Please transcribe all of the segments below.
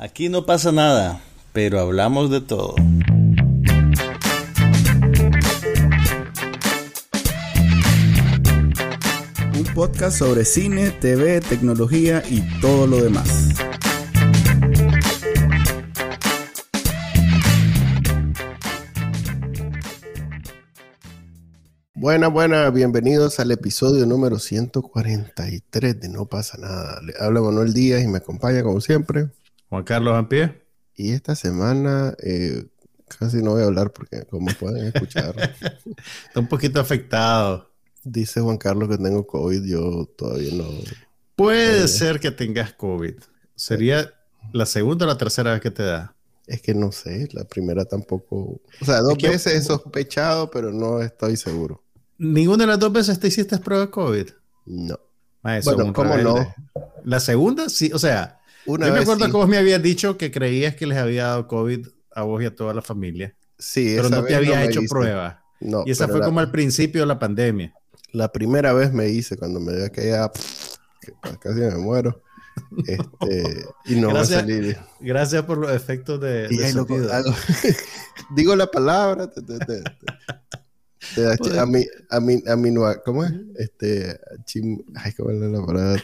Aquí no pasa nada, pero hablamos de todo. Un podcast sobre cine, TV, tecnología y todo lo demás. Buenas, buenas, bienvenidos al episodio número 143 de No pasa nada. Le habla Manuel Díaz y me acompaña como siempre. Juan Carlos Ampie. Y esta semana eh, casi no voy a hablar porque como pueden escuchar. Está un poquito afectado. Dice Juan Carlos que tengo COVID, yo todavía no. Puede eh, ser que tengas COVID. Sería la segunda o la tercera vez que te da. Es que no sé, la primera tampoco. O sea, dos veces he sospechado, pero no estoy seguro. ¿Ninguna de las dos veces te hiciste prueba de COVID? No. Ah, bueno, ¿cómo no? La segunda, sí, o sea, Una yo me acuerdo que vos me habías dicho que creías que les había dado COVID a vos y a toda la familia. Sí, pero no te había hecho prueba. No, y esa fue como al principio de la pandemia. La primera vez me hice cuando me dio aquella que casi me muero. Este, y no gracias, va a salir. Gracias por los efectos de, de Digo la palabra. Te, te, te, a mí, a mí, a mí no, ¿cómo es? Este, chim, ay, ¿cómo es la palabra?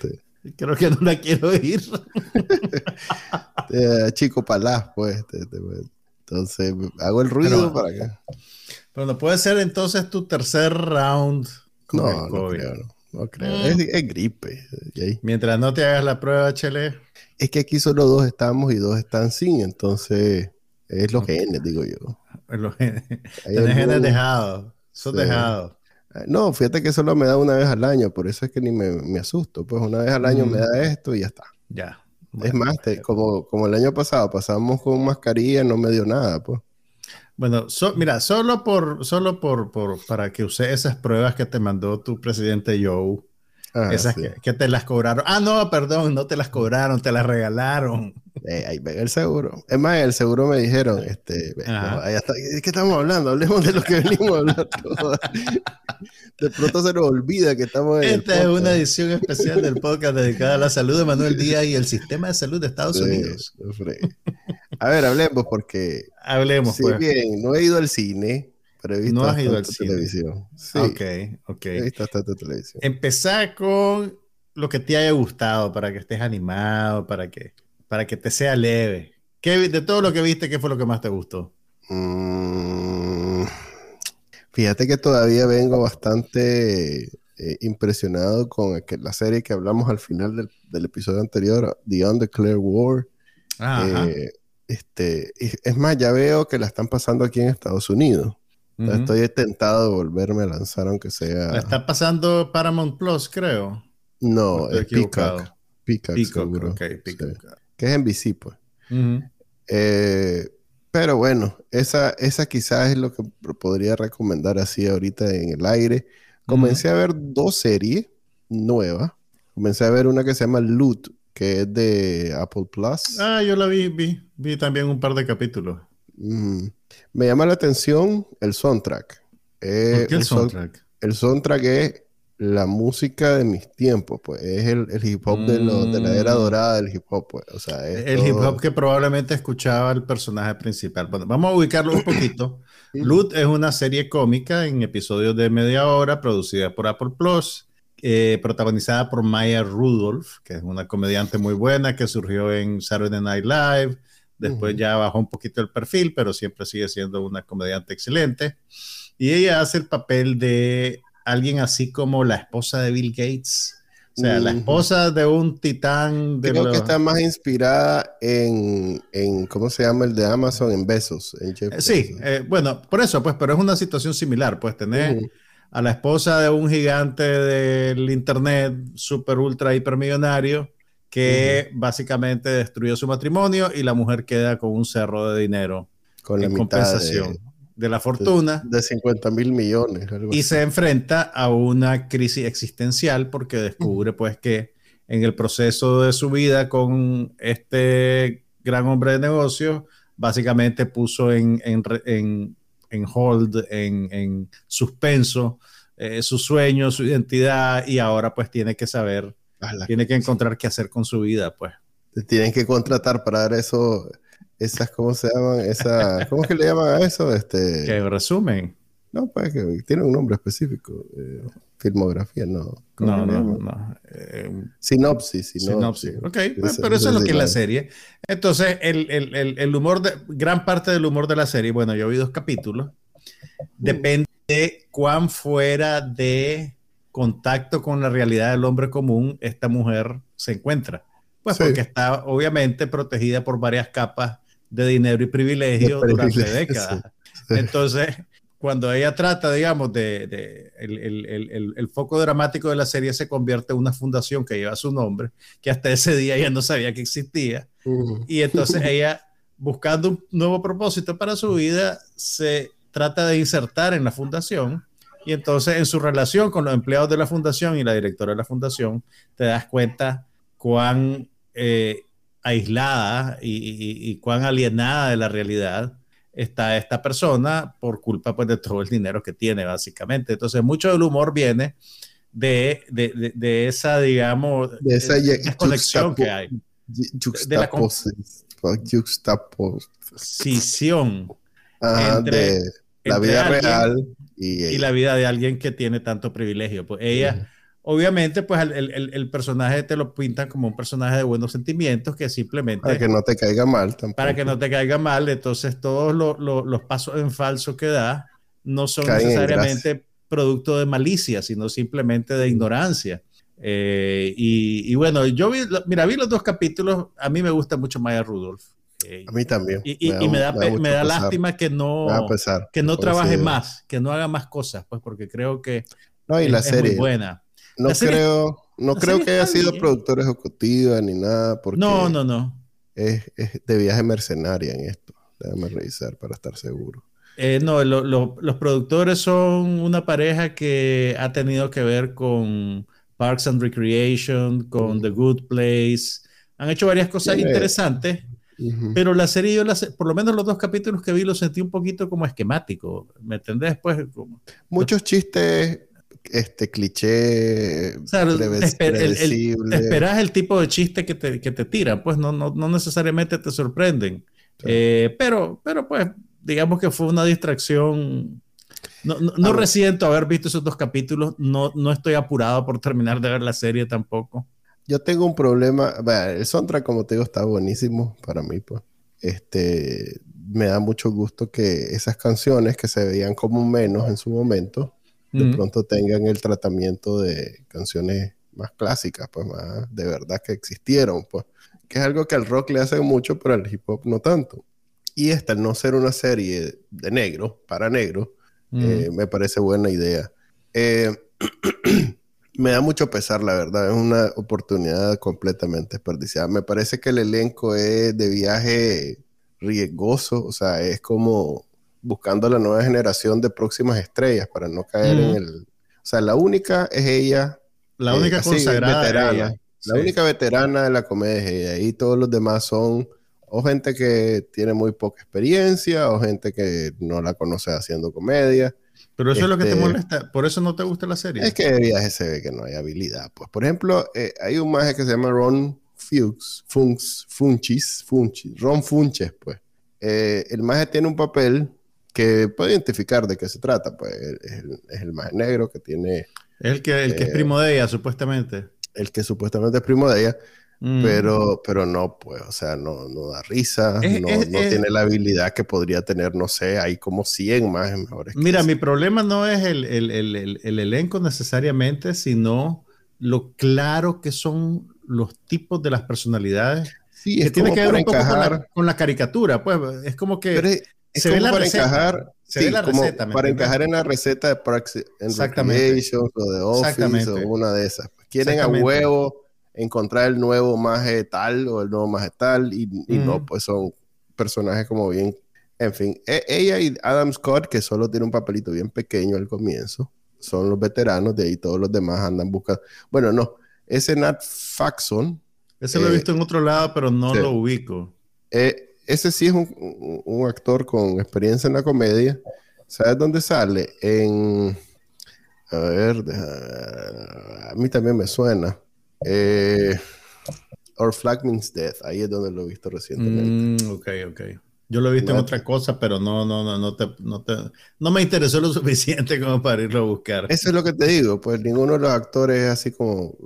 Creo que no la quiero oír. chico palaz, pues, pues. Entonces, hago el ruido para acá. Pero no puede ser entonces tu tercer round con no, No creo, no, creo. Mm. Es, gripe. Mientras no te hagas la prueba, Chele. Es que aquí solo dos estamos y dos están sin, entonces es los genes, digo yo. Los genes. Tienes genes dejados. Son dejados. Eh, no, fíjate que solo me da una vez al año, por eso es que ni me, asusto. Pues una vez al año me mm. da esto y ya está. Ya. es más, como, como el año pasado pasamos con mascarilla, no me dio nada, pues. Bueno, mira, solo por, solo por, por, para que use esas pruebas que te mandó tu presidente Joe, Ah, Esas que, te las cobraron. Ah, no, perdón, no te las cobraron, te las regalaron. Eh, ahí ven el seguro. Es más, el seguro me dijeron, este, ¿de qué estamos hablando? Hablemos de lo que venimos a hablar. de pronto se nos olvida que estamos en Esta es una edición especial del podcast dedicada a la salud de Manuel Díaz y el sistema de salud de Estados Unidos. A ver, hablemos porque... Hablemos, sí, pues. bien, no he ido al cine no has ido al cine. televisión. Sí. Ok, ok. He visto bastante televisión. Empezar con lo que te haya gustado para que estés animado, para que, para que te sea leve. ¿Qué, de todo lo que viste, ¿qué fue lo que más te gustó? Mm, fíjate que todavía vengo bastante eh, impresionado con la serie que hablamos al final del, episodio anterior, The Undeclared War. Eh, este, es más, ya veo que la están pasando aquí en Estados Unidos. Estoy tentado de volverme a lanzar, aunque sea. ¿La está pasando Paramount Plus, creo? No, es Peacock. Peacock, seguro. Que es NBC, pues. Eh, pero bueno, esa, esa quizás es lo que podría recomendar así ahorita en el aire. Comencé a ver dos series nuevas. Comencé a ver una que se llama Loot, que es de Apple Plus. Ah, yo la vi, vi, vi también un par de capítulos. Me llama la atención el soundtrack. Eh, qué el, soundtrack? el soundtrack es la música de mis tiempos, pues es el, hip hop de, la era mm. dorada del hip hop, pues. O sea, el hip hop que probablemente escuchaba el personaje principal. Bueno, vamos a ubicarlo un poquito. Loot es una serie cómica en episodios de media hora, producida por Apple Plus, eh, protagonizada por Maya Rudolph, que es una comediante muy buena que surgió en Saturday Night Live Después ya bajó un poquito el perfil, pero siempre sigue siendo una comediante excelente. Y ella hace el papel de alguien así como la esposa de Bill Gates. O sea, la esposa de un titán. De Creo que está más inspirada en, en, ¿cómo se llama el de Amazon? En Besos. En eh, sí, eh, bueno, por eso, pues, pero es una situación similar. Pues tener a la esposa de un gigante del Internet, super, ultra, hipermillonario, que básicamente destruyó su matrimonio y la mujer queda con un cerro de dinero con la compensación de, la fortuna. De, 50 mil millones. y se enfrenta a una crisis existencial porque descubre pues que en el proceso de su vida con este gran hombre de negocios, básicamente puso en, en, en, hold, en, suspenso eh, su sueño, su identidad y ahora pues tiene que saber tiene que encontrar qué hacer con su vida, pues. te tienen que contratar para dar eso, esas, ¿cómo se llaman? Esa, ¿Cómo es que le llaman a eso? Este, Que resumen. no, pues que tiene un nombre específico. eh, filmografía, no. ¿Cómo No, no, no. Eh, Sinopsis, sinopsis. Sinopsis. Ok, Ese- pero eso es lo que es la serie. Entonces, el, el- el- el humor, de, gran parte del humor de la serie, bueno, yo vi dos capítulos, depende de cuán fuera de contacto con la realidad del hombre común esta mujer se encuentra. Pues Sí. porque está obviamente protegida por varias capas de dinero y privilegio De durante privilegio, décadas. sí. Entonces, cuando ella trata, digamos, de, de- el, el- el- el- foco dramático de la serie se convierte en una fundación que lleva su nombre, que hasta ese día ella no sabía que existía. Ujú. Y entonces ella, buscando un nuevo propósito para su vida, se trata de insertar en la fundación. Y entonces en su relación con los empleados de la fundación y la directora de la fundación, te das cuenta cuán eh, aislada y, y- y cuán alienada de la realidad está esta persona por culpa pues, de todo el dinero que tiene, básicamente. Entonces, mucho del humor viene de, de, de- de esa, digamos, De esa conexión que hay. De la con- Juxtaposis- juxtapos- Scisión Ajá, entre- de la vida real y, y la vida de alguien que tiene tanto privilegio. Pues ella, obviamente, pues el, el- el personaje te lo pintan como un personaje de buenos sentimientos que simplemente para que no te caiga mal tampoco. para que no te caiga mal. Entonces, todos lo- lo- los pasos en falso que da no son Caen necesariamente producto de malicia, sino simplemente de ignorancia. Eh, y, y bueno, yo vi, mira, vi los dos capítulos. A mí me gusta mucho Maya Rudolph. Eh, A mí también. y, y- y me da, me da lástima que no, que no trabaje más, que no haga más cosas, pues porque creo que No, y la es, es muy serie. buena. No La serie- creo, no creo serie que haya sido bien. productora ejecutiva ni nada, porque No, no, no. Es, es de viaje mercenaria en esto. Déjame revisar para estar seguro. Eh, no, lo- lo- los productores son una pareja que ha tenido que ver con Parks and Recreation, con Mm. The Good Place. Han hecho varias cosas Tiene- interesantes, Pero la serie, yo la por lo menos los dos capítulos que vi, los sentí un poquito como esquemático. ¿Me entendés? Pues, como, Muchos chistes, este cliché, o sea, esper- el- esperas el tipo de chiste que te, que te tiran, pues no, no, no necesariamente te sorprenden. Sí. Eh, pero, pero pues, digamos que fue una distracción. No, no, no Ah, resiento haber visto esos dos capítulos, no, no estoy apurado por terminar de ver la serie tampoco. Yo tengo un problema. bueno, el soundtrack, como te digo, está buenísimo para mí, pues. Este, me da mucho gusto que esas canciones que se veían como menos en su momento, de Mm. pronto tengan el tratamiento de canciones más clásicas, pues más de verdad que existieron, pues. Que es algo que al rock le hace mucho, pero al hip hop no tanto. Y esta, al no ser una serie de negro, para negro, Mm. eh, me parece buena idea. Eh, me da mucho pesar, la verdad. Es una oportunidad completamente desperdiciada. Me parece que el elenco es de viaje riesgoso, o sea, es como buscando la nueva generación de próximas estrellas para no caer en el... O sea, la única es ella, la eh, única consagrada veterana. ella. la Sí. única veterana de la comedia es ella. Y todos los demás son o gente que tiene muy poca experiencia o gente que no la conoce haciendo comedia. Pero eso es lo que te este- molesta, por eso no te gusta la serie. Es que de viaje se ve que no hay habilidad. Pues, por ejemplo, eh, hay un maje que se llama Ron Fuchs, Funks, Funchis, Funchis, Ron Funches, pues. Eh, el maje tiene un papel que puede identificar de qué se trata, pues. Es el, es el maje negro que tiene, el que, el que es eh, primo de ella, supuestamente. el que supuestamente es primo de ella, Mm. pero, pero no, pues, o sea, no, no da risa, Es- no, es- no es- tiene la habilidad que podría tener, no sé, hay como 100 majes mejores. que Mira, mi problema no es el, el- el- el- el elenco necesariamente, sino lo claro que son los tipos de las personalidades. Sí, Que es tiene como que ver un poco con la, con la caricatura. Pues es como que Pero es, es se ve como la para receta. encajar, Se sí, ve la como receta, ¿me para encajar en la receta de Parks and Exactamente. O de Office Exactamente. o una de esas. Quieren a huevo encontrar el nuevo maje tal o el nuevo maje tal y, y no, Ujú. pues son personajes como bien, en fin, e- ella y Adam Scott que solo tiene un papelito bien pequeño al comienzo, son los veteranos, de ahí todos los demás andan buscando. Bueno, no, ese Nat Faxon, ese lo he eh, visto en otro lado, pero no sí. lo ubico. eh, ese sí es un, un- un actor con experiencia en la comedia. ¿Sabes dónde sale? En. A ver, deja- a mí también me suena. Eh, Our Flag Means Death. Ahí es donde lo he visto recientemente. Mm, ok, ok. Yo lo he visto en otra cosa, pero no, no, no, no te, no te, no me interesó lo suficiente como para irlo a buscar. Eso es lo que te digo, pues ninguno de los actores es así como.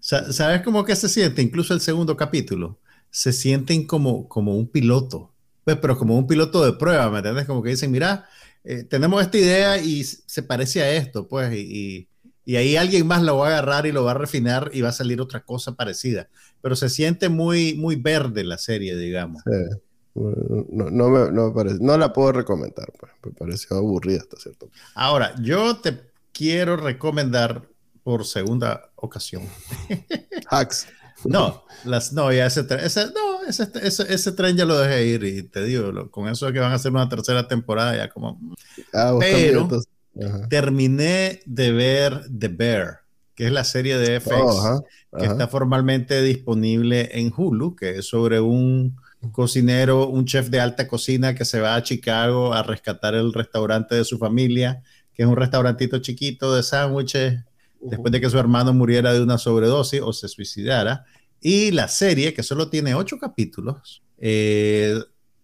¿Sabes cómo que se siente? Incluso el segundo capítulo. Se sienten como, como un piloto. Pues, pero como un piloto de prueba, ¿me entiendes? Como que dicen, mira, eh, tenemos esta idea y se parece a esto, pues, y, y, ahí alguien más lo va a agarrar y lo va a refinar y va a salir otra cosa parecida. Pero se siente muy, muy verde la serie, digamos. Sí. No, no, me, no, parece, no la puedo recomendar, pues. me pareció aburrida hasta cierto punto. Ahora, yo te quiero recomendar por segunda ocasión. Hacks. No, las, no, ya ese, ese, no, ese, ese, ese, tren ya lo dejé ir y te digo, con eso de que van a hacer una tercera temporada ya como... Ah, pero terminé de ver The Bear, que es la serie de FX, oh, que está formalmente disponible en Hulu, que es sobre un cocinero, un chef de alta cocina que se va a Chicago a rescatar el restaurante de su familia, que es un restaurantito chiquito de sándwiches, después de que su hermano muriera de una sobredosis o se suicidara. Y la serie, que solo tiene ocho capítulos, eh,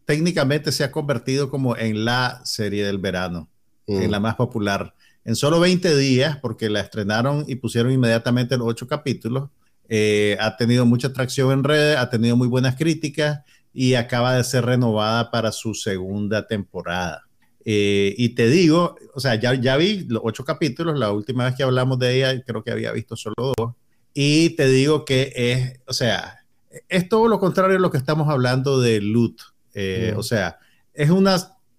técnicamente se ha convertido como en la serie del verano, en la más popular. En solo 20 días, porque la estrenaron y pusieron inmediatamente los ocho capítulos, eh, ha tenido mucha atracción en redes, ha tenido muy buenas críticas y acaba de ser renovada para su segunda temporada. Eh, y te digo, o sea, ya, ya vi los ocho capítulos, la última vez que hablamos de ella creo que había visto solo dos, y te digo que es, o sea, es todo lo contrario a lo que estamos hablando de Loot. Eh, o sea, es una,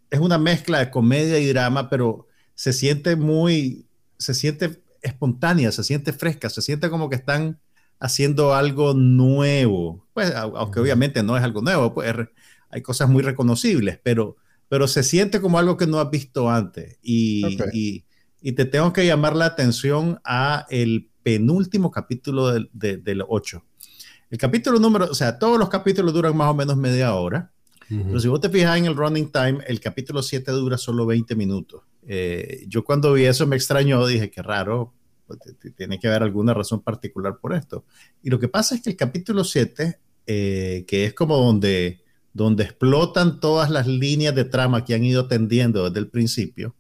es una mezcla de comedia y drama, pero se siente muy, se siente espontánea, se siente fresca, se siente como que están haciendo algo nuevo. Pues, aunque obviamente no es algo nuevo, pues hay cosas muy reconocibles, pero, pero se siente como algo que no has visto antes. Y, y, te tengo que llamar la atención a el penúltimo capítulo del, del 8. El capítulo número, o sea, todos los capítulos duran más o menos media hora. Pero si vos te fijas en el running time, el capítulo 7 dura solo 20 minutos. Eh, yo cuando vi eso me extrañó, dije, qué raro, pues, tiene que haber alguna razón particular por esto. Y lo que pasa es que el capítulo 7, eh, que es como donde, donde explotan todas las líneas de trama que han ido tendiendo desde el principio,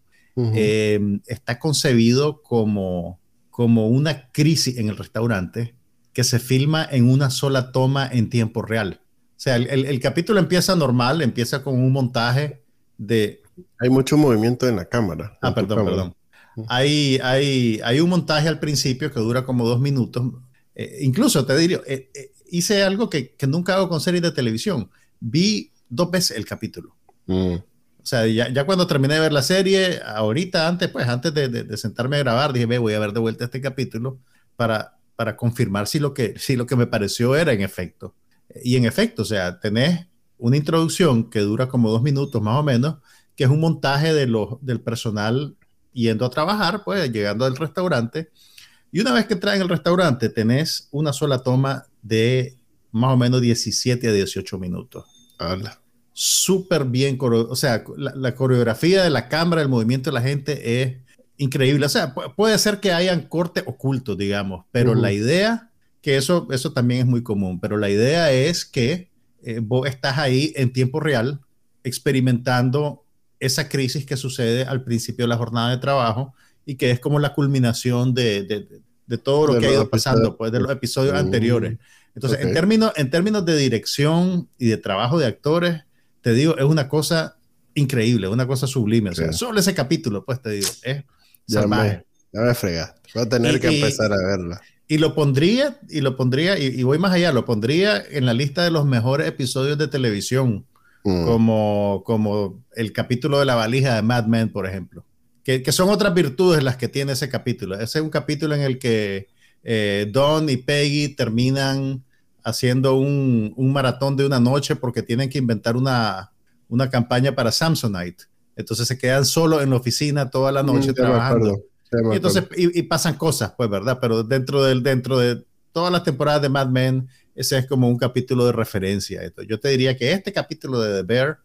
eh, está concebido como, como una crisis en el restaurante que se filma en una sola toma en tiempo real. O sea, el, el capítulo empieza normal, empieza con un montaje de... Hay mucho movimiento en la cámara. Ah, perdón, perdón. Hay, hay, hay un montaje al principio que dura como dos minutos. Eh, incluso te diría, eh, eh, hice algo que, que, nunca hago con series de televisión. Vi dos veces el capítulo. Mm. O sea, ya, ya, cuando terminé de ver la serie, ahorita antes, pues antes de, de, sentarme a grabar, dije, voy a ver de vuelta este capítulo para, para confirmar si lo, que, si lo que me pareció era en efecto. Y en efecto, o sea, tenés una introducción que dura como dos minutos más o menos, que es un montaje de los, del personal yendo a trabajar, pues llegando al restaurante. Y una vez que traen el restaurante, tenés una sola toma de más o menos 17 a 18 minutos. Habla. Súper bien, o sea, la, coreografía de la cámara, el movimiento de la gente es increíble. O sea, puede ser que hayan cortes ocultos, digamos, pero la idea, que eso, eso también es muy común, pero la idea es que eh, vos estás ahí en tiempo real experimentando esa crisis que sucede al principio de la jornada de trabajo y que es como la culminación de, de, todo lo que ha ido pasando pues, de los episodios anteriores. Entonces, en, términos, en términos de dirección y de trabajo de actores, te digo, es una cosa increíble, una cosa sublime. O sea, solo ese capítulo, pues te digo, es ya salvaje. Me, ya me fregaste. Voy a tener que empezar a verla. Y lo pondría, y lo pondría, y, y, voy más allá, lo pondría en la lista de los mejores episodios de televisión Mm. como, como el capítulo de la valija de Mad Men, por ejemplo, que, que, son otras virtudes las que tiene ese capítulo. Ese es un capítulo en el que eh, Don y Peggy terminan haciendo un, un, maratón de una noche porque tienen que inventar una, una campaña para Samsonite. Entonces se quedan solo en la oficina toda la noche mm, trabajando. Y entonces y, pasan cosas, pues, ¿verdad? Pero dentro del dentro de todas las temporadas de Mad Men ese es como un capítulo de referencia. Yo te diría que este capítulo de The Bear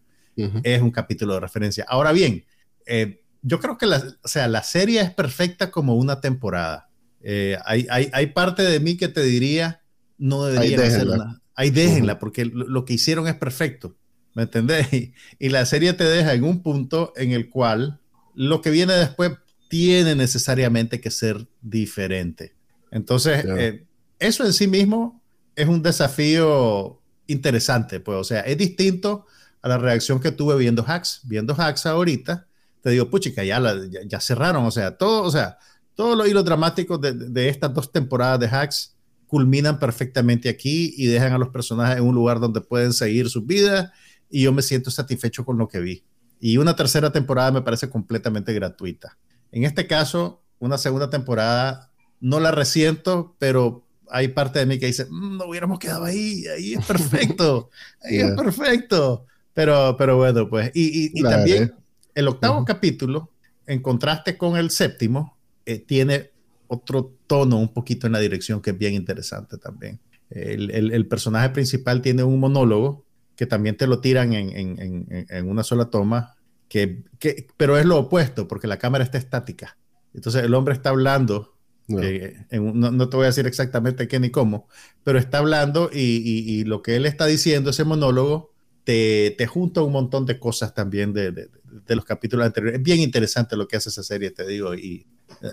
es un capítulo de referencia. Ahora bien, eh, yo creo que la, o sea, la serie es perfecta como una temporada. Eh, hay, hay, hay, parte de mí que te diría no deberían hacer nada. Ahí déjenla, porque lo, que hicieron es perfecto. ¿Me entendés? Y, la serie te deja en un punto en el cual lo que viene después tiene necesariamente que ser diferente. Entonces, eh, eso en sí mismo es un desafío interesante, pues, o sea, es distinto a la reacción que tuve viendo Hacks. Viendo Hacks ahorita, te digo, puchica, ya, ya, cerraron, o sea, todo, o sea, todos los hilos dramáticos de, de, estas dos temporadas de Hacks culminan perfectamente aquí y dejan a los personajes en un lugar donde pueden seguir sus vidas y yo me siento satisfecho con lo que vi. Y una tercera temporada me parece completamente gratuita. En este caso, una segunda temporada no la resiento, pero hay parte de mí que dice, mm, no hubiéramos quedado ahí, ahí es perfecto, ahí es perfecto. Pero, pero bueno, pues, y, y, también el octavo capítulo, en contraste con el séptimo, eh, tiene otro tono un poquito en la dirección que es bien interesante también. El, el, el personaje principal tiene un monólogo que también te lo tiran en, en, en, una sola toma, que, que, pero es lo opuesto, porque la cámara está estática. Entonces el hombre está hablando no. no. te voy a decir exactamente qué ni cómo, pero está hablando y, lo que él está diciendo, ese monólogo, te, te junta un montón de cosas también de, de, los capítulos anteriores. Es bien interesante lo que hace esa serie, te digo, y eh,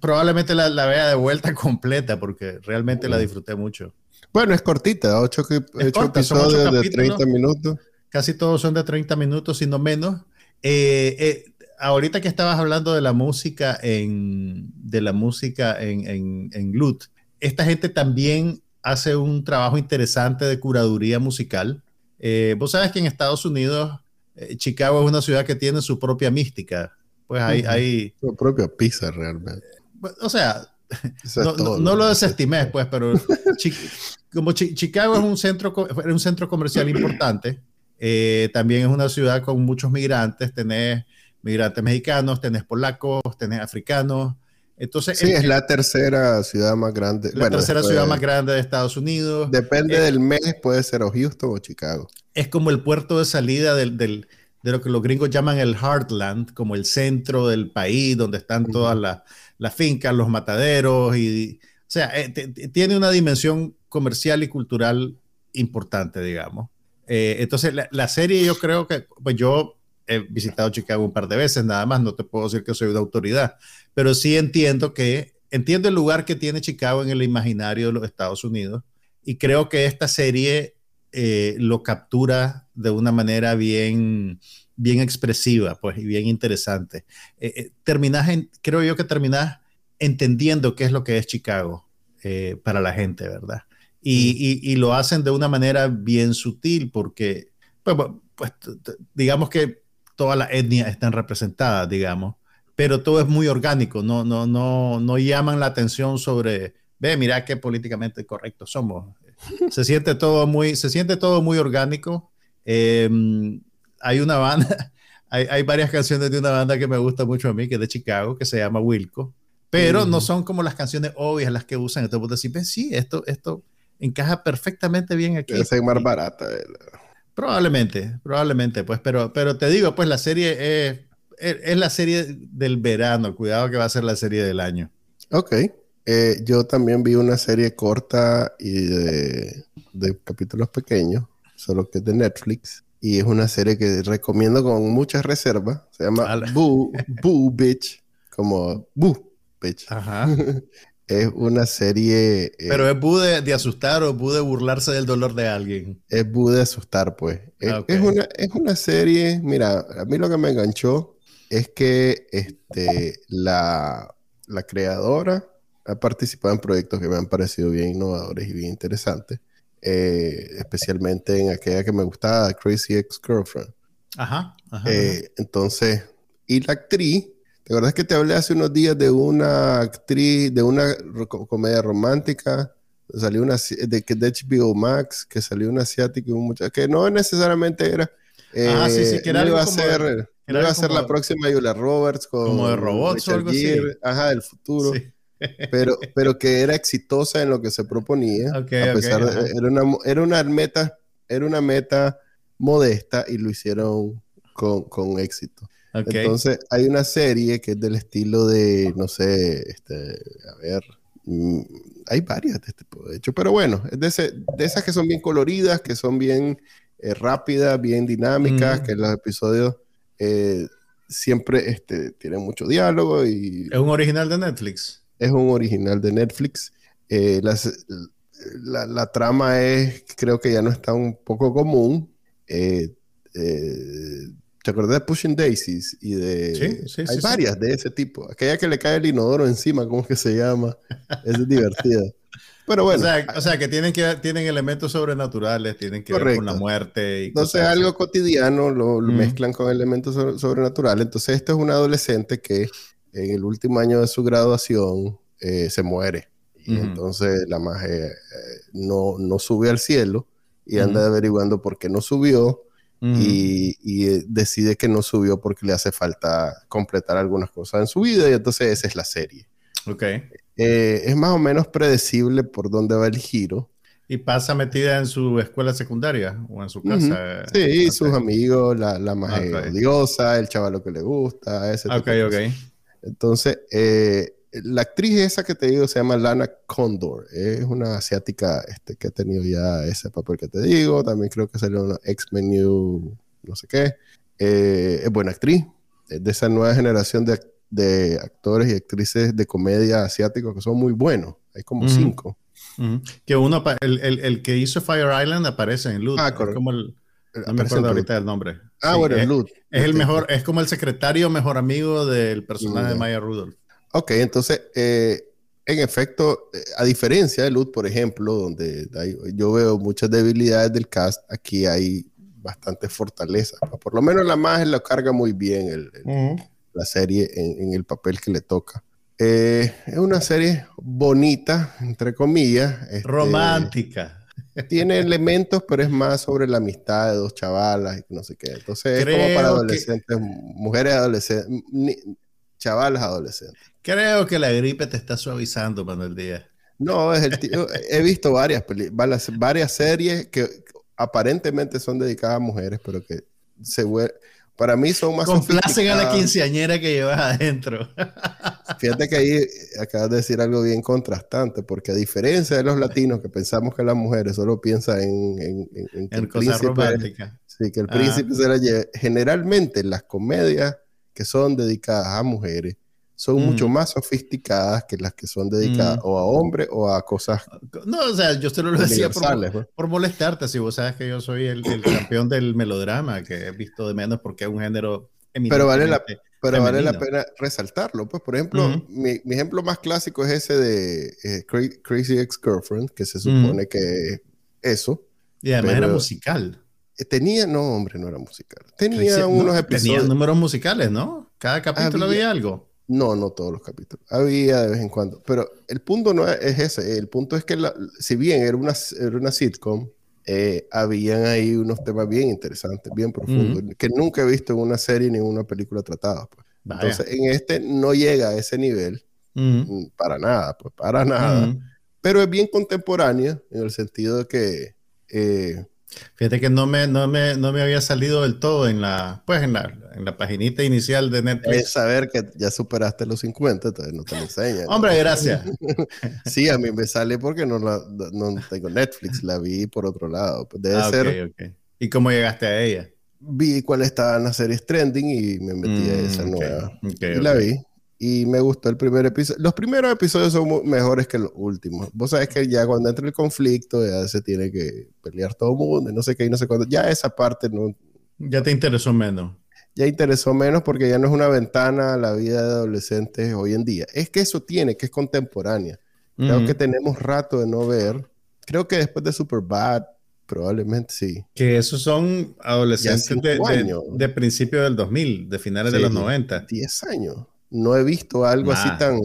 probablemente la, la, vea de vuelta completa porque realmente la disfruté mucho. Bueno, es cortita, ocho, episodios de 30 minutos. Casi todos son de 30 minutos, sino menos. Eh, eh, ahorita que estabas hablando de la música en, de la música en, en, en Glut, esta gente también hace un trabajo interesante de curaduría musical. Eh, vos sabes que en Estados Unidos, eh, Chicago es una ciudad que tiene su propia mística. Pues hay... hay su propia pizza realmente. O sea, no, no, lo desestimé, pues, pero como Chicago es un centro, un centro comercial importante, eh, también es una ciudad con muchos migrantes, tenés migrantes mexicanos, tenés polacos, tenés africanos. Entonces, sí, es la tercera ciudad más grande. La tercera ciudad más grande de Estados Unidos. Depende eh, del mes, puede ser o Houston o Chicago. Es como el puerto de salida del, del, de lo que los gringos llaman el heartland, como el centro del país, donde están todas las, las, fincas, los mataderos. Y, o sea, eh, tiene una dimensión comercial y cultural importante, digamos. Eh, entonces, la, la, serie yo creo que, pues yo he visitado Chicago un par de veces, nada más, no te puedo decir que soy una autoridad, pero sí entiendo que, entiendo el lugar que tiene Chicago en el imaginario de los Estados Unidos y creo que esta serie eh, lo captura de una manera bien, bien expresiva, pues, y bien interesante. Eh, eh terminas en, creo yo que terminas entendiendo qué es lo que es Chicago eh, para la gente, ¿verdad? Y, y, y, lo hacen de una manera bien sutil porque, pues, pues digamos que todas las etnias están representadas, digamos, pero todo es muy orgánico, no, no, no, no llaman la atención sobre, ve, mira qué políticamente correctos somos. Se siente todo muy, se siente todo muy orgánico. Em, hay una banda, hay, hay, varias canciones de una banda que me gusta mucho a mí, que es de Chicago, que se llama Wilco, pero no son como las canciones obvias las que usan. Entonces, decir, sí, esto, esto encaja perfectamente bien aquí. Es más barata. Eh, Probablemente, probablemente, pues, pero, pero te digo, pues la serie es, es, la serie del verano, cuidado que va a ser la serie del año. Ok, eh, yo también vi una serie corta y de, de, capítulos pequeños, solo que es de Netflix, y es una serie que recomiendo con muchas reservas, se llama Boo, Boo Bitch, como Boo Bitch. Ajá. Es una serie. Eh, Pero es bu de, asustar o bu de burlarse del dolor de alguien. Es bu de asustar, pues. Es, ah, una, es una serie. Mira, a mí lo que me enganchó es que este, la, la creadora ha participado en proyectos que me han parecido bien innovadores y bien interesantes. Eh, especialmente en aquella que me gustaba, Crazy Ex Girlfriend. Ajá. Eh, entonces, y la actriz ¿Te acuerdas que te hablé hace unos días de una actriz, de una comedia romántica? Salió una de, de HBO Max, que salió una asiática y un muchacho, que no necesariamente era. ah, sí, sí, que era iba a ser, iba a ser la próxima Julia Roberts con como de robots o algo así. Ajá, del futuro. pero, pero que era exitosa en lo que se proponía. a pesar de, era una, era una meta, era una meta modesta y lo hicieron con, con éxito. Entonces, hay una serie que es del estilo de, no sé, este, a ver, mm, hay varias de este tipo, de hecho, pero bueno, es de, ese- de esas que son bien coloridas, que son bien eh, rápidas, bien dinámicas, Mm. que los episodios eh, siempre este, tienen mucho diálogo y Es un original de Netflix. es un original de Netflix. Eh, las- la, la trama es, creo que ya no está un poco común. Eh, eh, ¿Te acuerdas de Pushing Daisies? Y de... Sí, sí, hay sí, varias de ese tipo. Aquella que le cae el inodoro encima, ¿cómo es que se llama? Es divertida. Pero bueno, o, sea, o sea, que tienen, que tienen elementos sobrenaturales, tienen que ver con la Correcto. muerte. Y entonces cosas algo cotidiano lo, lo Mm. mezclan con elementos sobre- sobrenaturales. Entonces este es un adolescente que en el último año de su graduación eh, se muere. Y entonces la magia eh, no, no sube al cielo y anda averiguando por qué no subió Ujú. y, y, eh, decide que no subió porque le hace falta completar algunas cosas en su vida y entonces esa es la serie. Ok. Eh, es más o menos predecible por dónde va el giro. ¿Y pasa metida en su escuela secundaria o en su casa? Sí, Ok. sus amigos, la, la más Ok. odiosa, el chavalo que le gusta, ese Ok, tipo ok. Entonces, eh, la actriz esa que te digo se llama Lana Condor. Es una asiática este, que ha tenido ya ese papel que te digo. También creo que salió en X-Men New, no sé qué. Eh, es buena actriz. Es de esa nueva generación de, de actores y actrices de comedia asiáticos que son muy buenos. Hay como Ujú. cinco. Ujú. Que uno, el, el, el que hizo Fire Island aparece en Loot. Ah, correcto. como el, no me acuerdo ahorita el nombre. Ah, Sí, bueno, es, es el mejor, es como el secretario mejor amigo del personaje Ya. de Maya Rudolph. Ok, entonces, eh, en efecto, eh, a diferencia de Loot, por ejemplo, donde hay- yo veo muchas debilidades del cast, aquí hay bastante fortaleza. Por lo menos la magia lo carga muy bien el- el- la serie en, en el papel que le toca. Eh, es una serie bonita, entre comillas. este, Romántica. Tiene elementos, pero es más sobre la amistad de dos chavalas y no sé qué. Entonces, es como Creo para que- adolescentes, mujeres adolescentes, ni- chavalas adolescentes. Creo que la gripe te está suavizando, Manuel Díaz. No, es el tío. He visto varias, varias, varias series que aparentemente son dedicadas a mujeres, pero que se para mí son más Complacen a la quinceañera que llevas adentro. Fíjate que ahí acabas de decir algo bien contrastante, porque a diferencia de los latinos que pensamos que las mujeres solo piensan en, en- en- en que el cosas príncipe, románticas. sí, que el Ajá. príncipe se la lleve. Generalmente las comedias que son dedicadas a mujeres son Mm. mucho más sofisticadas que las que son dedicadas Mm. o a hombres o a cosas No, o sea, yo solo lo decía por, universales. pues. por molestarte, si vos sabes que yo soy el, el campeón del melodrama, que he visto de menos porque es un género Pero vale la- Pero vale la femenino. pena resaltarlo. Pues, por ejemplo, mi, mi ejemplo más clásico es ese de eh, Cra- Crazy Ex-Girlfriend, que se supone que es eso. Y además era pero- musical. Eh, Tenía, no, hombre, no era musical. Tenía unos no, episodios. Tenía números musicales, ¿no? Cada capítulo Había- había algo. No, no todos los capítulos. Había de vez en cuando. Pero el punto no es, es ese. El punto es que, la- si bien era una, era una sitcom, eh, habían ahí unos temas bien interesantes, bien profundos, que nunca he visto en una serie ni en una película tratados. pues. Entonces, en este no llega a ese nivel. Mm, Para nada, pues para nada. Ujú. Pero es bien contemporánea en el sentido de que eh, Fíjate que no me, no, me, no me había salido del todo en la, pues en la, en la paginita inicial de es Netflix. saber que ya superaste los 50, entonces no te lo enseñan. Hombre, gracias. Sí, a mí me sale porque no, la, no tengo Netflix, la vi por otro lado. Pues debe Ah, ser. ¿Y cómo llegaste a ella? vi cuáles estaban las series trending y me metí a esa Mm, ok, nueva. y la vi. Y me gustó el primer episodio. Los primeros episodios son mejores que los últimos. Vos sabés que ya cuando entra el conflicto, ya se tiene que pelear todo el mundo no sé qué y no sé cuándo. Ya esa parte no, Ya te interesó menos. ya interesó menos porque ya no es una ventana a la vida de adolescentes hoy en día. Es que eso tiene, que es contemporánea. Creo Ujú. que tenemos rato de no ver. Creo que después de Superbad, probablemente sí. Que esos son adolescentes de, de, de principios del 2000, de finales de Sí. los 90. 10 años. No he visto algo así Más. tan,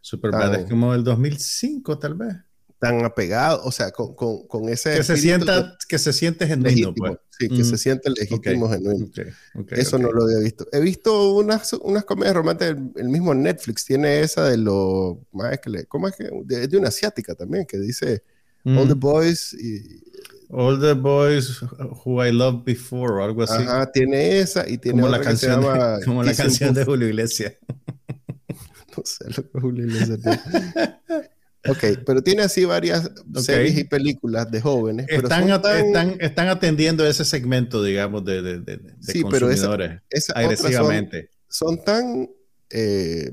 Superbad Tan- es como del 2005, tal vez. tan apegado, o sea, con, con, con ese Que se, sienta, que se siente genuino, legítimo. pues. Sí, que Mm. se siente legítimo, genuino. Ok, ok, Eso no lo había visto. He visto unas, unas comedias románticas, el, el mismo Netflix tiene esa de lo, más que le- ¿cómo es que? De, de una asiática también, que dice Mm. All the Boys y, All the boys who I loved before o algo así. Ajá, tiene esa y tiene como la otra que se canción, de- como la canción de. Julio Iglesias. No sé lo que Julio Iglesias tiene. Ok, pero tiene así varias series y películas de jóvenes. Están, están, están, atendiendo ese segmento, digamos, de, de, de, sí, consumidores pero agresivamente. Son, tan eh,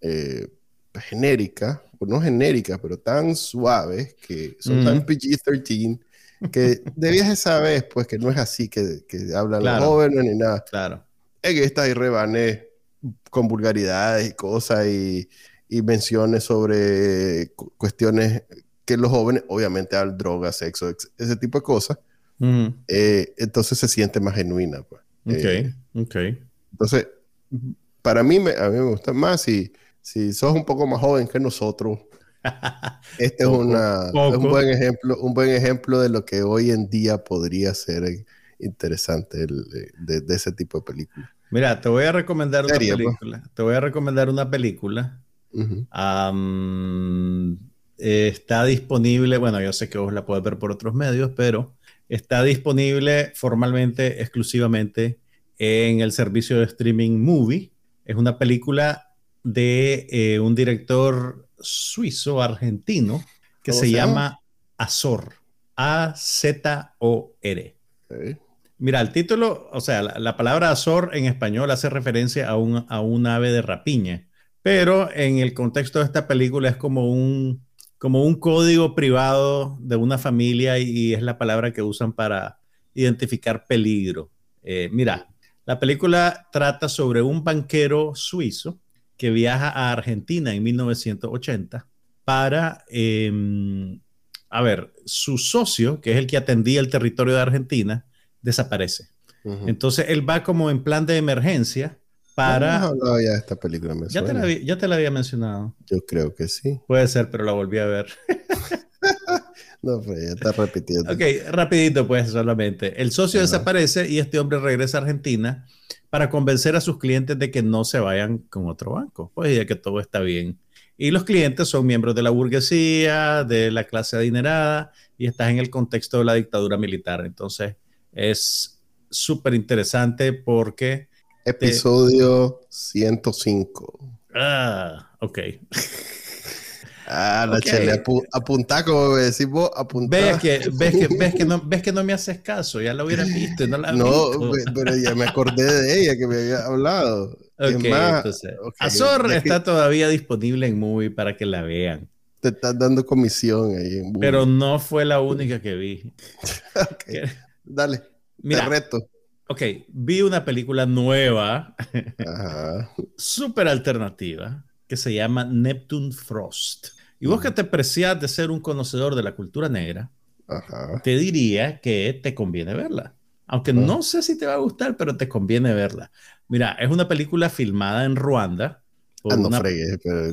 eh, genéricas, no genéricas, pero tan suaves, que son tan PG-13, que debías saber, pues, que no es así que, que hablan los jóvenes ni nada. Claro. Es que está y rebané con vulgaridades y cosas y y menciones sobre cuestiones que los jóvenes, obviamente, al droga, sexo, ese tipo de cosas, eh, entonces se siente más genuina. Pues. Ok, eh, ok. Entonces, para mí, me, a mí me gusta más si, si sos un poco más joven que nosotros. Este es, una, un buen ejemplo, un buen ejemplo de lo que hoy en día podría ser interesante de, ese tipo de películas. Mira, te voy a recomendar una pues? película. Te voy a recomendar una película está disponible, bueno, yo sé que vos la puedes ver por otros medios, pero está disponible formalmente, exclusivamente en el servicio de streaming Movie. Es una película de eh, un director suizo argentino que se, llama Azor. A-Z-O-R. Mira, el título, o sea, la, palabra Azor en español hace referencia a un, a un ave de rapiña pero en el contexto de esta película es como un, como un código privado de una familia y, es la palabra que usan para identificar peligro. Eh, mira, la película trata sobre un banquero suizo que viaja a Argentina en 1980 para, em, a ver, su socio, que es el que atendía el territorio de Argentina, desaparece. Entonces él va como en plan de emergencia para... ya esta película, ya, te la ya te la había mencionado. Yo creo que sí. Puede ser, pero la volví a ver. no, pues ya está repitiendo. Ok, rapidito pues solamente. El socio desaparece y este hombre regresa a Argentina para convencer a sus clientes de que no se vayan con otro banco, pues ya que todo está bien. Y los clientes son miembros de la burguesía, de la clase adinerada, y estás en el contexto de la dictadura militar. Entonces, es súper interesante porque Episodio 105. Ah, ok. Ah, la chile, apunta como decís vos, apunta. Ves que, ves, que, ves, que no, ves que no me haces caso, ya la hubiera visto, no la No, pero ya me acordé de ella que me había hablado. Ok, entonces, Azor está todavía disponible en Movie para que la vean. Te estás dando comisión ahí en Movie. Pero no fue la única que vi. okay. Dale, Mira, te reto. Ok, vi una película nueva, súper alternativa, que se llama Neptune Frost. Y vos que te precias de ser un conocedor de la cultura negra, te diría que te conviene verla. Aunque no sé si te va a gustar, pero te conviene verla. Mira, es una película filmada en Ruanda. Ah, no fregues, pero...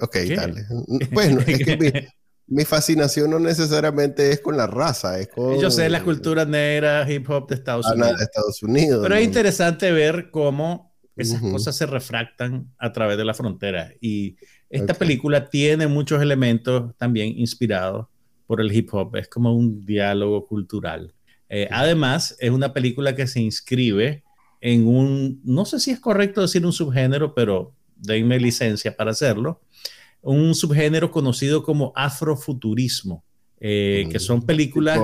Ok, dale. Bueno, es que mi fascinación no necesariamente es con la raza, es con... Yo sé la cultura negra, hip hop de Estados ah, Unidos. De Estados Unidos. Pero es interesante ver cómo esas cosas se refractan a través de la frontera. Y esta película tiene muchos elementos también inspirados por el hip hop. Es como un diálogo cultural. Eh, además, es una película que se inscribe en un, no sé si es correcto decir un subgénero, pero denme licencia para hacerlo, un subgénero conocido como afrofuturismo, eh, que son películas...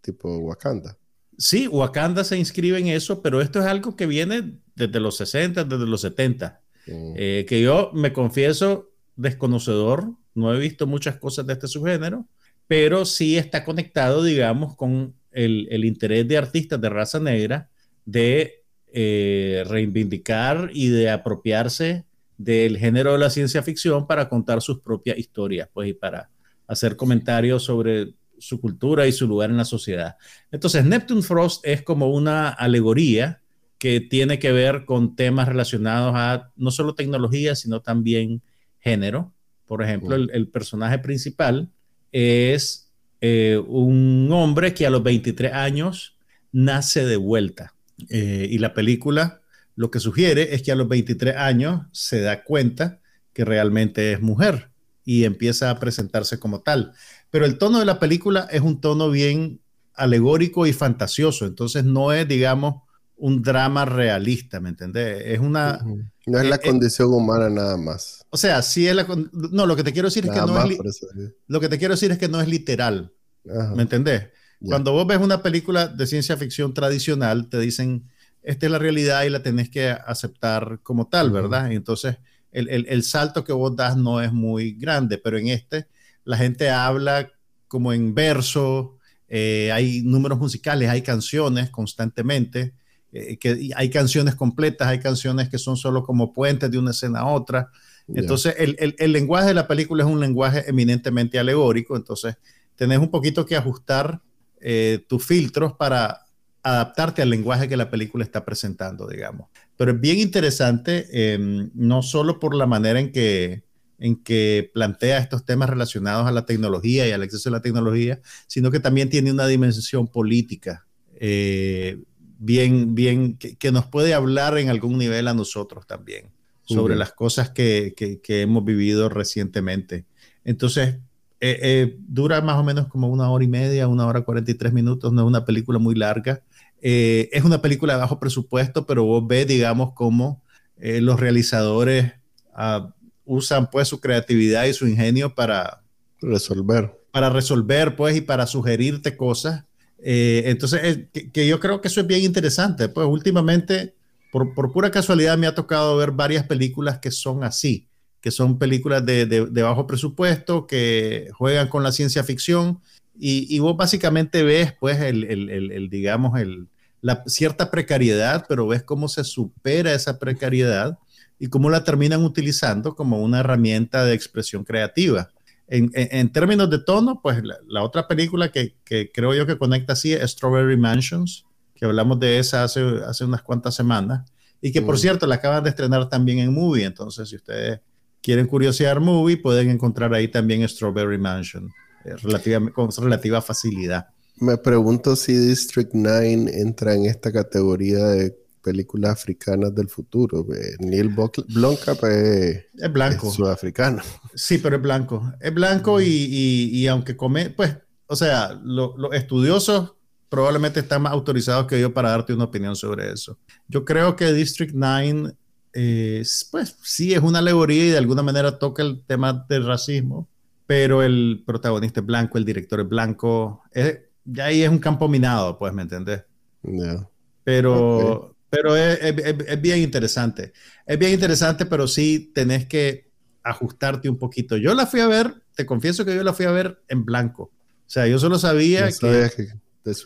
Tipo, Wakanda. Sí, Wakanda se inscribe en eso, pero esto es algo que viene desde los 60, desde los 70, mm. eh, que yo me confieso desconocedor, no he visto muchas cosas de este subgénero, pero sí está conectado, digamos, con el, interés de artistas de raza negra de eh, reivindicar y de apropiarse del género de la ciencia ficción para contar sus propias historias, pues, y para hacer comentarios sobre su cultura y su lugar en la sociedad. Entonces, Neptune Frost es como una alegoría que tiene que ver con temas relacionados a no solo tecnología, sino también género. Por ejemplo, el, personaje principal es eh, un hombre que a los 23 años nace de vuelta. Eh, y la película lo que sugiere es que a los 23 años se da cuenta que realmente es mujer y empieza a presentarse como tal. Pero el tono de la película es un tono bien alegórico y fantasioso, entonces no es, digamos, un drama realista, ¿me entendés? Es una, No es la Eh, eh, condición humana nada más. O sea, sí es la... No, lo que te quiero decir es que no es... Lo que te quiero decir es que no es literal. Ajá. ¿Me entendés? Cuando vos ves una película de ciencia ficción tradicional, te dicen, esta es la realidad y la tenés que aceptar como tal. ¿verdad? Y entonces, el, el- el salto que vos das no es muy grande, pero en este, la gente habla como en verso, eh, hay números musicales, hay canciones constantemente, eh, que, hay canciones completas, hay canciones que son solo como puentes de una escena a otra. Entonces, el, el- el lenguaje de la película es un lenguaje eminentemente alegórico, entonces tenés un poquito que ajustar eh, tus filtros para adaptarte al lenguaje que la película está presentando, digamos. Pero es bien interesante, eh, no solo por la manera en que, en que plantea estos temas relacionados a la tecnología y al acceso a la tecnología, sino que también tiene una dimensión política eh, bien, bien, que, que nos puede hablar en algún nivel a nosotros también sobre las cosas que, que- que hemos vivido recientemente. Entonces, eh, eh, dura más o menos como una hora y media, una hora 43 minutos, no es una película muy larga. Eh, es una película de bajo presupuesto, pero vos ves, digamos, cómo los realizadores ah, usan pues su creatividad y su ingenio para, Resolver. para resolver, pues, y para sugerirte cosas. Eh, entonces, es- que, yo creo que eso es bien interesante. Pues, últimamente, por, pura casualidad, me ha tocado ver varias películas que son así, que son películas de, bajo presupuesto, que juegan con la ciencia ficción, y, y vos básicamente ves, pues, el, digamos, la cierta precariedad, pero ves cómo se supera esa precariedad y cómo la terminan utilizando como una herramienta de expresión creativa. En, en- en términos de tono, pues la, la otra película que, que creo yo que conecta así es Strawberry Mansions, que hablamos de esa hace, hace unas cuantas semanas, y que por Mm. cierto la acaban de estrenar también en Movie, entonces si ustedes quieren curiosear Movie, pueden encontrar ahí también Strawberry Mansion, eh, relativa- con relativa facilidad. Me pregunto si District 9 entra en esta categoría de películas africanas del futuro. Eh, Neil Blomkamp es, Es blanco. es sudafricano. Sí, pero es blanco. Es blanco y, y- y aunque come, pues, o sea, lo- los estudiosos probablemente están más autorizados que yo para darte una opinión sobre eso. Yo creo que District 9, eh, pues sí, es una alegoría y de alguna manera toca el tema del racismo, pero el protagonista es blanco, el director es blanco. Es- ya ahí es un campo minado, pues, ¿me entendés? Ya. Pero, pero es, es- es- es bien interesante. Es bien interesante, pero sí tenés que ajustarte un poquito. Yo la fui a ver, te confieso que yo la fui a ver en blanco. O sea, yo solo sabía que,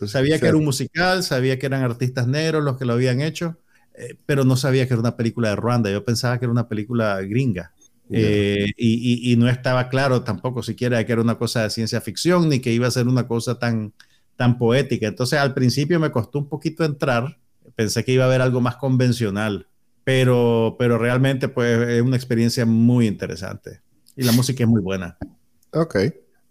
sabía que, sabía era un musical, sabía que eran artistas negros los que lo habían hecho, eh, pero no sabía que era una película de Ruanda. Yo pensaba que era una película gringa. Eh, y, y- y no estaba claro tampoco siquiera que era una cosa de ciencia ficción ni que iba a ser una cosa tan, tan poética. Entonces al principio me costó un poquito entrar, pensé que iba a haber algo más convencional, pero, pero realmente pues es una experiencia muy interesante y la música es muy buena. Ok.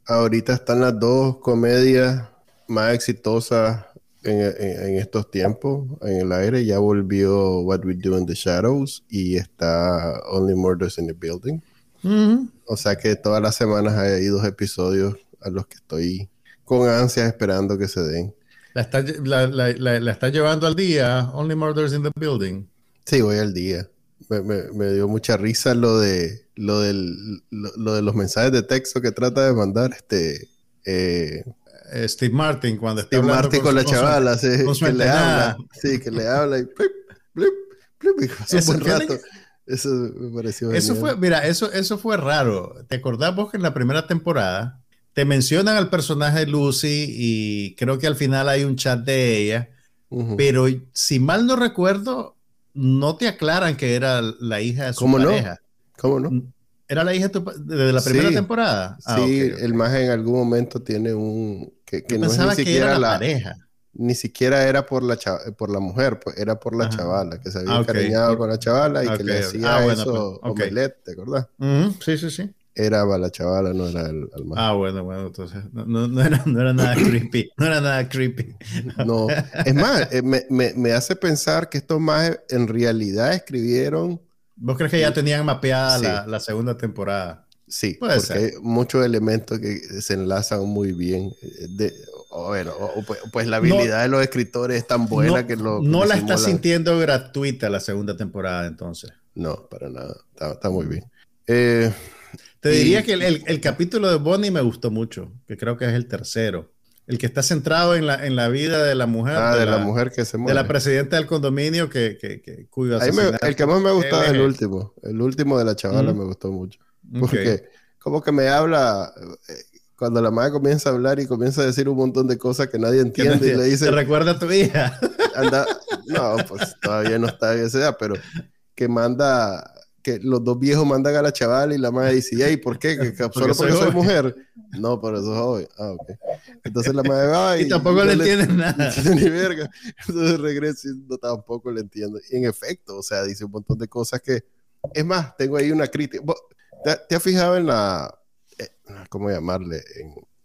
Ahorita están las dos comedias más exitosas en, en- en estos tiempos en el aire. Ya volvió What We Do in the Shadows y está Only Murders in the Building. Ujú. O sea que todas las semanas hay dos episodios a los que estoy con ansias esperando que se den. La está, la, la- la- la está llevando al día, Only Murders in the Building. Sí, voy al día. Me, me- me dio mucha risa lo de lo, del, lo, lo de los mensajes de texto que trata de mandar este eh, Eh, Steve Martin cuando está Steve Martin con, la su- chavala, sí, con su que le habla. Sí, que le habla y plip, plip, plip, y pasó un Eso, buen ¿qué le- rato. Eso me pareció Eso genial. fue, mira, eso, eso fue raro. ¿Te acordás vos que en la primera temporada te mencionan al personaje de Lucy y creo que al final hay un chat de ella, pero si mal no recuerdo, no te aclaran que era la hija de su ¿Cómo no? pareja. ¿Cómo no? ¿Era la hija de, la primera Sí. temporada? Ah, sí, el maje en algún momento tiene un que, que Yo no es pensaba ni que siquiera era la, la, pareja. ni siquiera era por la por la mujer, pues era por la Ajá. chavala, que se había Ah, encariñado con la chavala y que le hacía Ah, bueno, eso pues, omelette, ¿te acordás? Sí, sí, sí. Era para la chavala, no era el, el maje. Ah, bueno, bueno, entonces no, no- no era, no era nada creepy. No era nada creepy. No, es más, eh, me, me- me hace pensar que estos más en realidad escribieron, ¿Vos crees que ya tenían mapeada Sí. la, la segunda temporada? sí, Puede porque ser. hay muchos elementos que se enlazan muy bien. eh, De, bueno, pues, pues la No- habilidad de los escritores es tan buena que lo no la estás sintiendo gratuita la segunda temporada, entonces. No, para nada. Está, muy bien. Eh, Te diría que el, capítulo de Bonnie me gustó mucho, que creo que es el tercero. El que está centrado en la, en la vida de la mujer. Ah, de, la, mujer que se muere. De la presidenta del condominio que, que, que cuyo El que más me gustó es el último. El último de la chavala me gustó mucho. Porque como que me habla... Eh, cuando la madre comienza a hablar y comienza a decir un montón de cosas que nadie entiende y le dice... ¿Te recuerda a tu hija? Anda, no, pues todavía no está en esa edad, pero que manda que los dos viejos mandan a la chaval y la madre dice, hey, ¿por qué? ¿Que, solo porque soy, mujer? No, pero eso es joven. Ah, ok. Entonces la madre va y... y tampoco le entienden nada. Ni verga. Entonces regresa y no, tampoco le entiendo. Y en efecto, o sea, dice un montón de cosas que... Es más, tengo ahí una crítica. ¿Te, te has fijado en la... Eh, ¿Cómo llamarle?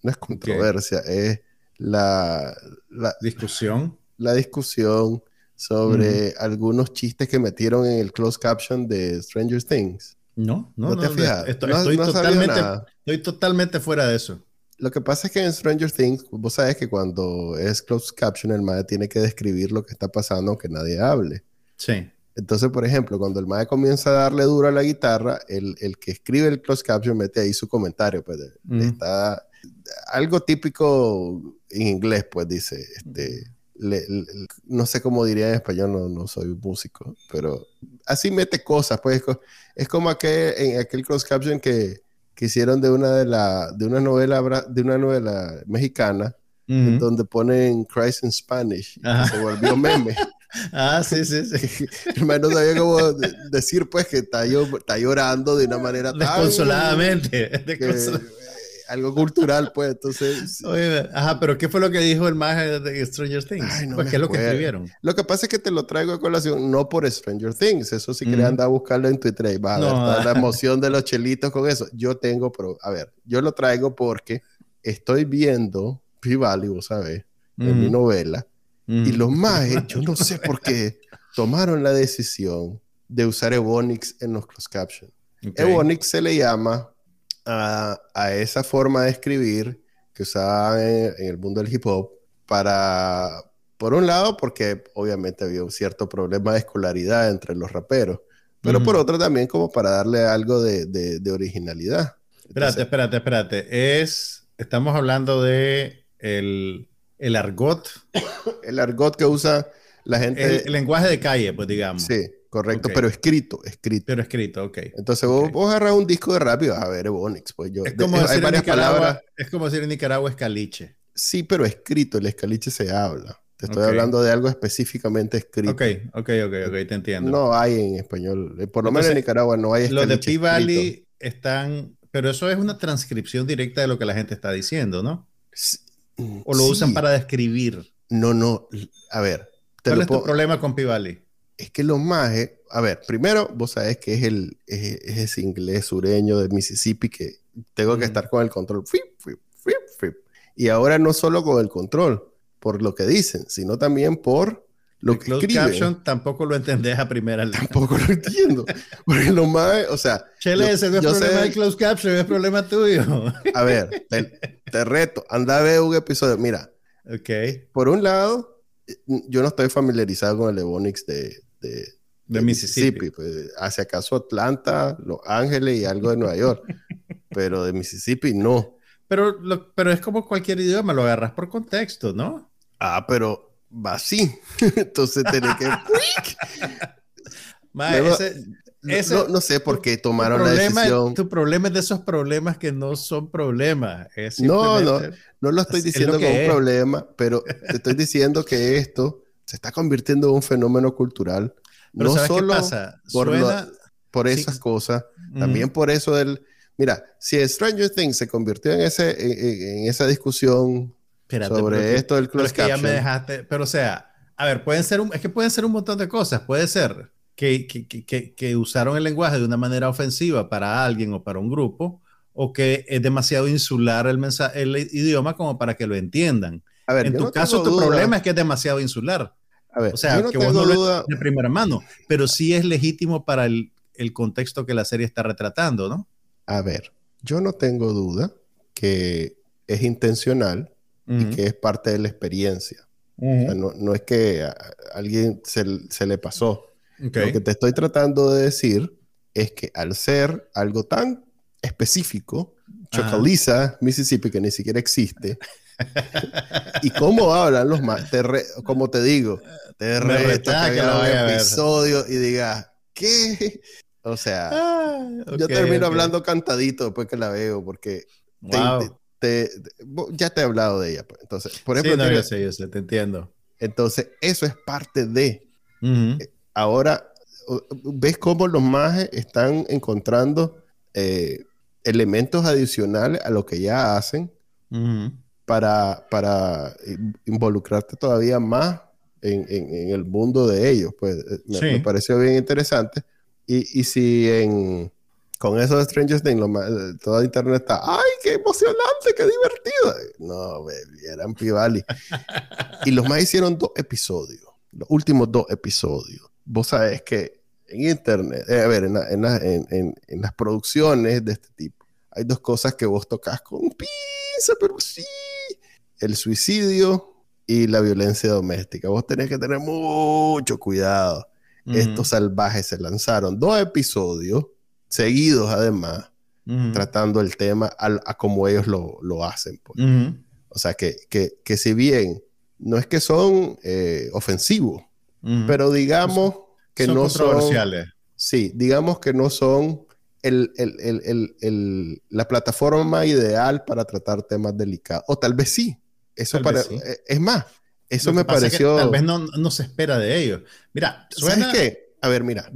no es controversia, es la, la... Discusión. La discusión sobre algunos chistes que metieron en el closed caption de Stranger Things. No, no, no, te fijas. Estoy, totalmente, estoy totalmente fuera de eso. Lo que pasa es que en Stranger Things, vos sabes que cuando es closed caption, el MAE tiene que describir lo que está pasando aunque nadie hable. Sí. Entonces, por ejemplo, cuando el MAE comienza a darle duro a la guitarra, el, el que escribe el closed caption mete ahí su comentario. Pues está algo típico en inglés, pues dice, este no sé cómo diría en español, no, no, soy músico, pero así mete cosas, pues es como aquel, en aquel cross caption que, que hicieron de una de la de una novela de una novela mexicana donde ponen Christ in Spanish y se volvió meme. ah, sí, sí, sí. no sabía cómo decir pues que está, está llorando de una manera desconsoladamente. Desconsoladamente algo cultural, pues, entonces... Oye, ajá, pero ¿qué fue lo que dijo el mago de Stranger Things? pues, ¿qué es lo que escribieron? Lo que pasa es que te lo traigo a colación, no por Stranger Things, eso si quería andar a buscarlo en Twitter, y va a ver la emoción de los chelitos con eso. Yo tengo, pero, a ver, yo lo traigo porque estoy viendo P-Valley, vos sabés, en mi novela, y los mages, yo no sé por qué, tomaron la decisión de usar Ebonix en los closed captions. Ebonix se le llama a, esa forma de escribir que usaban en, el mundo del hip hop para, por un lado, porque obviamente había un cierto problema de escolaridad entre los raperos, pero por otro también como para darle algo de, originalidad. espérate, espérate, espérate. Es, estamos hablando de el, argot. el argot que usa la gente. el lenguaje de calle, pues digamos. Sí. Correcto, pero escrito, escrito. Pero escrito, ok. Entonces vos, vos agarras un disco de rap y vas a ver Ebonix. Pues yo, es como, decir en Nicaragua, es como decir en Nicaragua escaliche. Sí, pero escrito, el escaliche se habla. Te estoy hablando de algo específicamente escrito. Ok, ok, ok, ok, te entiendo. No hay en español. Eh, por lo menos en Nicaragua no hay escaliche. Los de P-Valley están. Pero eso es una transcripción directa de lo que la gente está diciendo, ¿no? ¿O lo usan para describir? No, no. A ver. ¿Cuál es tu problema con P-Valley? Es que los majes, a ver, primero vos sabés que es, el, es, ese inglés sureño de Mississippi que tengo que estar con el control. y ahora no solo con el control, por lo que dicen, sino también por lo que escriben. caption tampoco lo entendés a primera Tampoco lo entiendo. Porque los majes, o sea... Chele, ese no es problema de closed caption, es problema tuyo. a ver, te, reto, anda a ver un episodio. Mira, okay. por un lado, yo no estoy familiarizado con el Ebonix de, de, Mississippi. Pues, hacia acaso Atlanta, Los Ángeles y algo de Nueva York. pero de Mississippi no. Pero, pero es como cualquier idioma, lo agarras por contexto, ¿no? Ah, pero va así. Entonces tenés que... no, sé por qué tomaron la decisión. Tu problema es de esos problemas que no son problemas. no, no, no lo estoy diciendo como un problema, pero te estoy diciendo que esto se está convirtiendo en un fenómeno cultural. no solo por, por esas cosas, también por eso del... Mira, si Stranger Things se convirtió en, ese, en, esa discusión sobre esto del closed pero me dejaste, pero o sea, a ver, pueden ser un, es que pueden ser un montón de cosas. Puede ser que, que, que, que, usaron el lenguaje de una manera ofensiva para alguien o para un grupo, o que es demasiado insular el, el idioma como para que lo entiendan. A ver, en tu caso, tu problema es que es demasiado insular. A ver, o sea, que vos no lo de primera mano, pero sí es legítimo para el, el, contexto que la serie está retratando, ¿no? A ver, yo no tengo duda que es intencional y que es parte de la experiencia. o sea, no, no, es que a alguien se, se, le pasó. Lo que te estoy tratando de decir es que al ser algo tan específico, Chocaliza, Mississippi, que ni siquiera existe, y cómo hablan los más, como te digo, te reto que un episodio y digas, ¿qué? O sea, ah, yo termino hablando cantadito después que la veo, porque ya te he hablado de ella. Pues. Entonces, por ejemplo, sí, no, sé, yo sé, te entiendo. Entonces, eso es parte de. Eh, ahora, ¿ves cómo los mages están encontrando eh, elementos adicionales a lo que ya hacen para, para involucrarte todavía más en, el mundo de ellos? Pues eh, me, pareció bien interesante. Y, y si en, con eso de Stranger Things, lo todo internet está, ¡ay, qué emocionante, qué divertido! No, baby, eran Pivali. y los más hicieron dos episodios, los últimos dos episodios. Vos sabés que en internet, eh, a ver, en, en, en, las producciones de este tipo, hay dos cosas que vos tocas con pinza, pero sí, el suicidio y la violencia doméstica. Vos tenés que tener mucho cuidado. Estos salvajes se lanzaron dos episodios seguidos además, tratando el tema a, como ellos lo, hacen. Pues. O sea, que, que, si bien no es que son eh, ofensivos, pero digamos que no son... Sí, digamos que no son el, la plataforma ideal para tratar temas delicados. O tal vez sí. Eso para, eh, es más, eso me pareció... tal vez no, se espera de ellos. Mira, suena... ¿sabes qué? A ver, mira.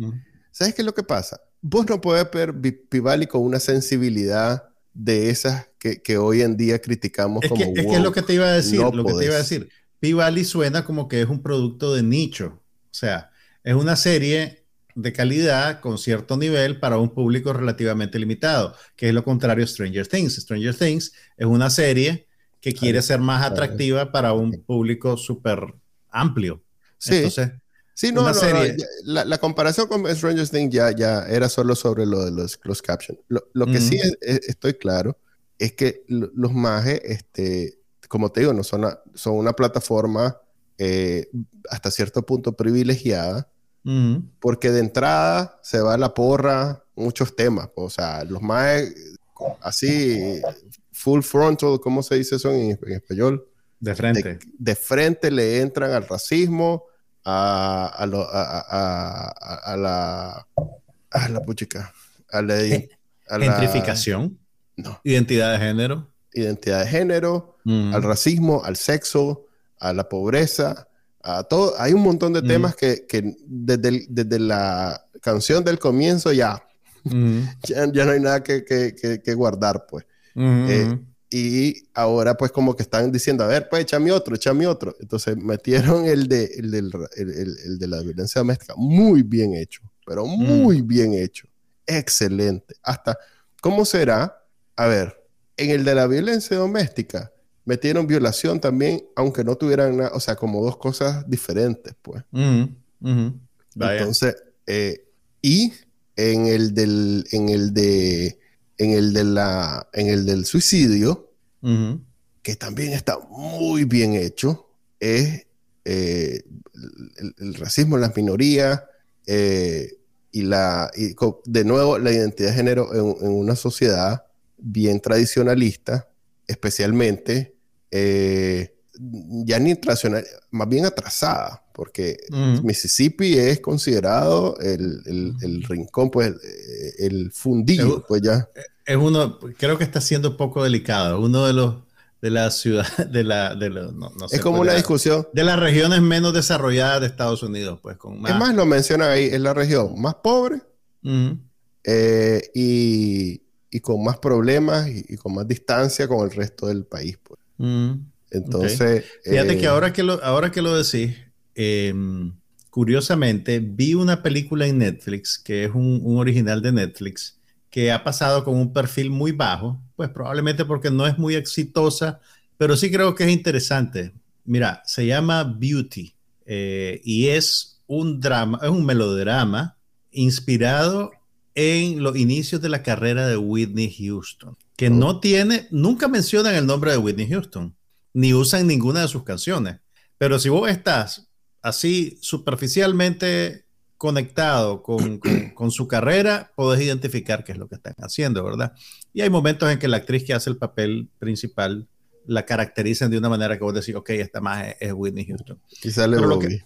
¿Sabes qué es lo que pasa? vos no puedes ver Pivali con una sensibilidad de esas que, hoy en día criticamos como que, Es que es lo que te iba a decir, lo que te iba a decir. Pivali suena como que es un producto de nicho. O sea, es una serie de calidad con cierto nivel para un público relativamente limitado, que es lo contrario a Stranger Things. Stranger Things es una serie que quiere ser más atractiva para un público súper amplio. Sí. Entonces, Sí, no, no, la, comparación con Stranger Things ya, ya era solo sobre lo de los closed captions. Lo, que sí estoy claro es que los mages, este, como te digo, no son, son una plataforma eh, hasta cierto punto privilegiada, porque de entrada se va a la porra muchos temas. O sea, los mages así, full frontal, ¿cómo se dice eso en, español? De frente. de frente le entran al racismo a, a, a, a la a la puchica, a la, gentrificación, no. identidad de género, identidad de género, mm. al racismo, al sexo, a la pobreza, a todo. Hay un montón de mm. temas que, que desde, desde, la canción del comienzo ya, mm. ya, ya, no hay nada que, que, que guardar, pues. Eh, y ahora pues como que están diciendo, a ver, pues échame otro, échame otro. Entonces metieron el de, el, el, de la violencia doméstica. Muy bien hecho, pero muy bien hecho. Excelente. Hasta, ¿cómo será? A ver, en el de la violencia doméstica metieron violación también, aunque no tuvieran nada, o sea, como dos cosas diferentes, pues. Entonces, eh, y en el del, en el de en el, de la, en el del suicidio, que también está muy bien hecho, es eh, el, racismo en las minorías eh, y, la, de nuevo la identidad de género en, una sociedad bien tradicionalista, especialmente eh, ya ni tradicional, más bien atrasada, porque Mississippi es considerado el, rincón, pues el fundido, pues ya. Es uno, creo que está siendo un poco delicado, uno de los de la ciudad, de la, de no, Es como pues, una discusión. De las regiones menos desarrolladas de Estados Unidos, pues con más... Es más, lo mencionan ahí, es la región más pobre eh, y, y, con más problemas y, con más distancia con el resto del país, pues. Entonces... Fíjate que eh, ahora que lo, ahora que lo decís, em, curiosamente, vi una película en Netflix, que es un, original de Netflix, que ha pasado con un perfil muy bajo, pues probablemente porque no es muy exitosa, pero sí creo que es interesante. Mira, se llama Beauty eh, y es un drama, es un melodrama inspirado en los inicios de la carrera de Whitney Houston, que no tiene, nunca mencionan el nombre de Whitney Houston, ni usan ninguna de sus canciones. Pero si vos estás así superficialmente conectado con, con, su carrera, podés identificar qué es lo que están haciendo, ¿verdad? Y hay momentos en que la actriz que hace el papel principal la caracterizan de una manera que vos decís, ok, esta más es, Whitney Houston. Y sale Bobby.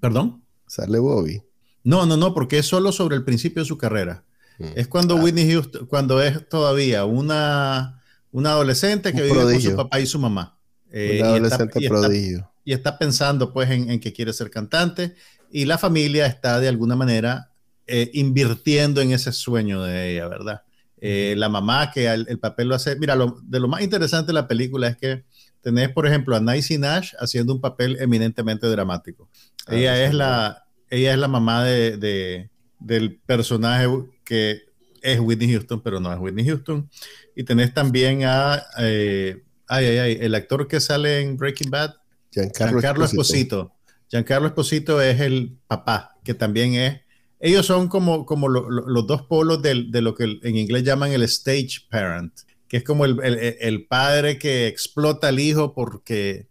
¿Perdón? Sale Bobby. No, no, no, porque es solo sobre el principio de su carrera. Mm. Es cuando ah. Whitney Houston, cuando es todavía una, una adolescente que vive con su papá y su mamá. Eh, adolescente prodigio. y está pensando pues en, que quiere ser cantante y la familia está de alguna manera eh, invirtiendo en ese sueño de ella, ¿verdad? Eh, la mamá que el, papel lo hace. Mira, de lo más interesante de la película es que tenés, por ejemplo, a Nancy Nash haciendo un papel eminentemente dramático. Ah, ella, es la, ella es la mamá de, del personaje que es Whitney Houston, pero no es Whitney Houston. Y tenés también a. Eh, ay, ay, ay, el actor que sale en Breaking Bad, Giancarlo, Esposito. Giancarlo Esposito es el papá, que también es ellos son como, como los dos polos de, lo que en inglés llaman el stage parent, que es como el, padre que explota al hijo porque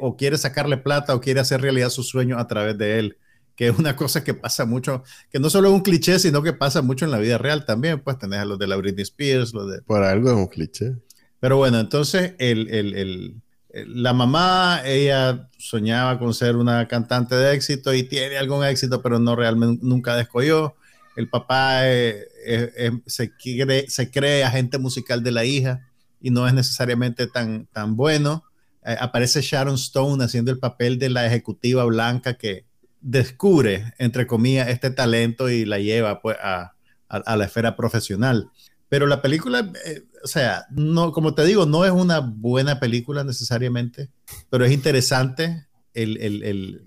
o quiere sacarle plata o quiere hacer realidad su sueño a través de él, que es una cosa que pasa mucho, que no solo es un cliché, sino que pasa mucho en la vida real también, pues tenés a los de la Britney Spears, los de... Por algo es un cliché. Pero bueno, entonces el, el la mamá, ella soñaba con ser una cantante de éxito y tiene algún éxito, pero no realmente nunca descolló. El papá eh, eh, eh, se, cree, se, cree, agente musical de la hija y no es necesariamente tan, tan bueno. aparece Sharon Stone haciendo el papel de la ejecutiva blanca que descubre, entre comillas, este talento y la lleva pues, a, a la esfera profesional. Pero la película, eh, o sea, no, como te digo, no es una buena película necesariamente, pero es interesante el, el, el,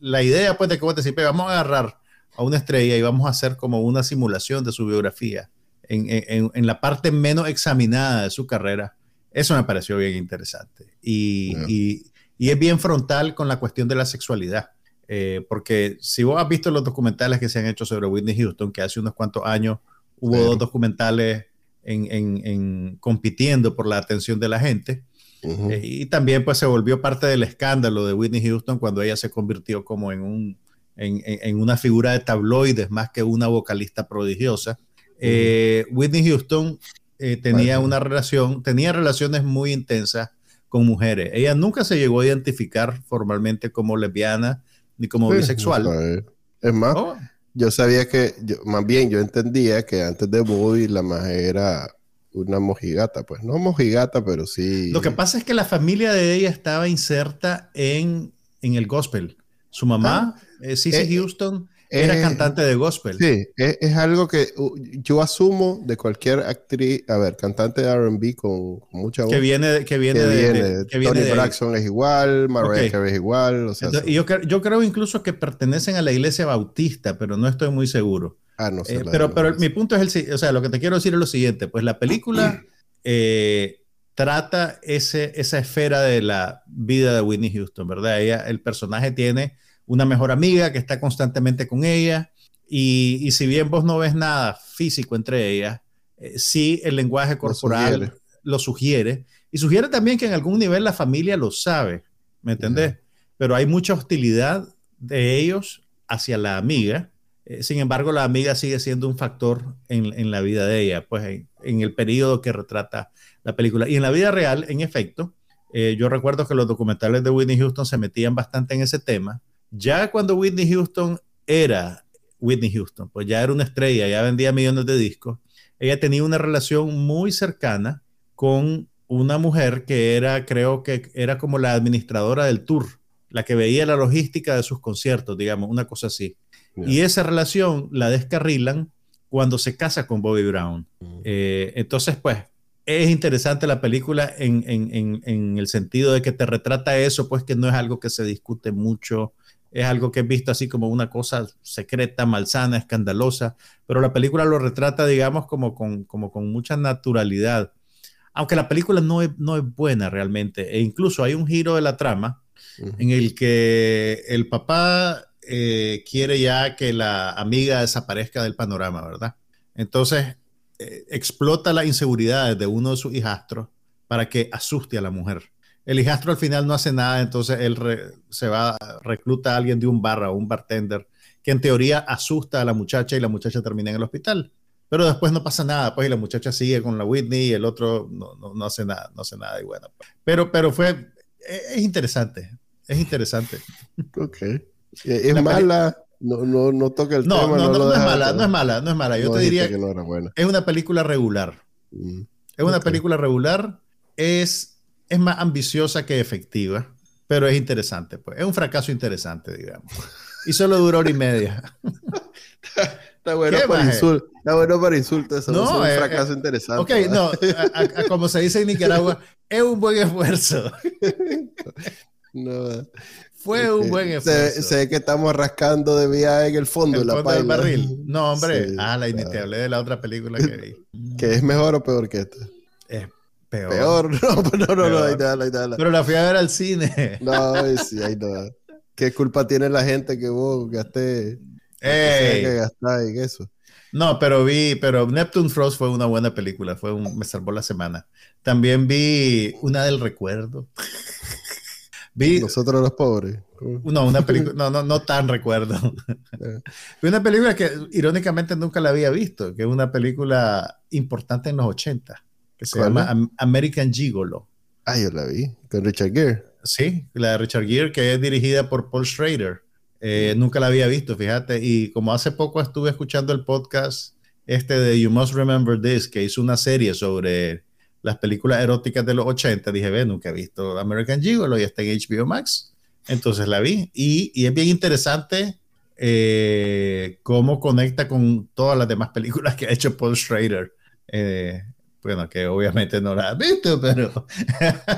la idea, pues, de que vos decís, vamos a agarrar a una estrella y vamos a hacer como una simulación de su biografía en, en, en la parte menos examinada de su carrera. Eso me pareció bien interesante. Y, y, y es bien frontal con la cuestión de la sexualidad. Eh, porque si vos has visto los documentales que se han hecho sobre Whitney Houston, que hace unos cuantos años Hubo dos documentales en, compitiendo por la atención de la gente. Eh, y también pues se volvió parte del escándalo de Whitney Houston cuando ella se convirtió como en, un, en, una figura de tabloides más que una vocalista prodigiosa. Eh, Whitney Houston eh, tenía una relación, tenía relaciones muy intensas con mujeres. Ella nunca se llegó a identificar formalmente como lesbiana ni como bisexual. Es más, oh. Yo sabía que, más bien yo entendía que antes de Bobby la magia era una mojigata, pues no mojigata, pero sí. Lo que pasa es que la familia de ella estaba inserta en, en el gospel. Su mamá, ah, eh, eh, Houston, era cantante de gospel. Sí, es, algo que yo asumo de cualquier actriz, a ver, cantante de RB con, mucha voz. Que viene, que viene, de, Tony Braxton es igual, Mariah Carey es igual. O sea, yo, yo, creo incluso que pertenecen a la iglesia bautista, pero no estoy muy seguro. Ah, no sé. Eh, pero pero mi punto es el, o sea, lo que te quiero decir es lo siguiente, pues la película eh, trata ese, esa esfera de la vida de Whitney Houston, ¿verdad? Ella, el personaje tiene una mejor amiga que está constantemente con ella. Y, si bien vos no ves nada físico entre ellas, eh, sí el lenguaje corporal lo sugiere. Y sugiere también que en algún nivel la familia lo sabe, ¿me entendés? Pero hay mucha hostilidad de ellos hacia la amiga. Eh, sin embargo, la amiga sigue siendo un factor en, la vida de ella, pues en, en, el periodo que retrata la película. Y en la vida real, en efecto, eh, yo recuerdo que los documentales de Whitney Houston se metían bastante en ese tema ya cuando Whitney Houston era Whitney Houston, pues ya era una estrella, ya vendía millones de discos, ella tenía una relación muy cercana con una mujer que era, creo que era como la administradora del tour, la que veía la logística de sus conciertos, digamos, una cosa así. Y esa relación la descarrilan cuando se casa con Bobby Brown. Mm. Eh, entonces, pues, es interesante la película en, en, el sentido de que te retrata eso, pues que no es algo que se discute mucho es algo que he visto así como una cosa secreta, malsana, escandalosa, pero la película lo retrata, digamos, como con, como con mucha naturalidad. Aunque la película no es, no es buena realmente, e incluso hay un giro de la trama en el que el papá eh, quiere ya que la amiga desaparezca del panorama, ¿verdad? Entonces eh, explota la inseguridad de uno de sus hijastros para que asuste a la mujer. El hijastro al final no hace nada, entonces él se va, recluta a alguien de un bar o un bartender, que en teoría asusta a la muchacha y la muchacha termina en el hospital. Pero después no pasa nada, pues y la muchacha sigue con la Whitney y el otro no, no, no hace nada, no hace nada y bueno. Pero, pero fue, es, interesante, es interesante. Ok. ¿Es mala? No, no, no toca el no, tema. No, no, no, es mala, no es mala, no es mala. Yo te diría que no era buena. es una película regular. Mm, es una película regular, es, es más ambiciosa que efectiva, pero es interesante, pues. Es un fracaso interesante, digamos. Y solo duró hora y media. Está bueno, para insulto, está bueno para insultos. No, es un eh, fracaso eh, interesante. Ok, no, como se dice en Nicaragua, es un buen esfuerzo. no. Fue un buen esfuerzo. Sé, que estamos rascando de vía en el fondo, el la fondo del barril. No, hombre. ah, la claro. te hablé de la otra película que vi. ¿Que es mejor o peor que esta? Es peor. Peor, no, no, no, no, ahí ahí Pero la fui a ver al cine. No, sí, ahí no. ¿Qué culpa tiene la gente que vos gasté? Ey. Que gastar en eso. No, pero vi, pero Neptune Frost fue una buena película, fue un, me salvó la semana. También vi una del recuerdo. Vi, Nosotros los pobres. No, una película, no, no, no tan recuerdo. Vi una película que irónicamente nunca la había visto, que es una película importante en los 80, que se llama American Gigolo. Ah, yo la vi, con Richard Gere. Sí, la de Richard Gere, que es dirigida por Paul Schrader. Eh, nunca la había visto, fíjate. Y como hace poco estuve escuchando el podcast este de You Must Remember This, que hizo una serie sobre las películas eróticas de los 80, dije, ve, nunca he visto American Gigolo y está en HBO Max. Entonces la vi y, y es bien interesante eh, cómo conecta con todas las demás películas que ha hecho Paul Schrader. Eh, bueno, que obviamente no la has visto, pero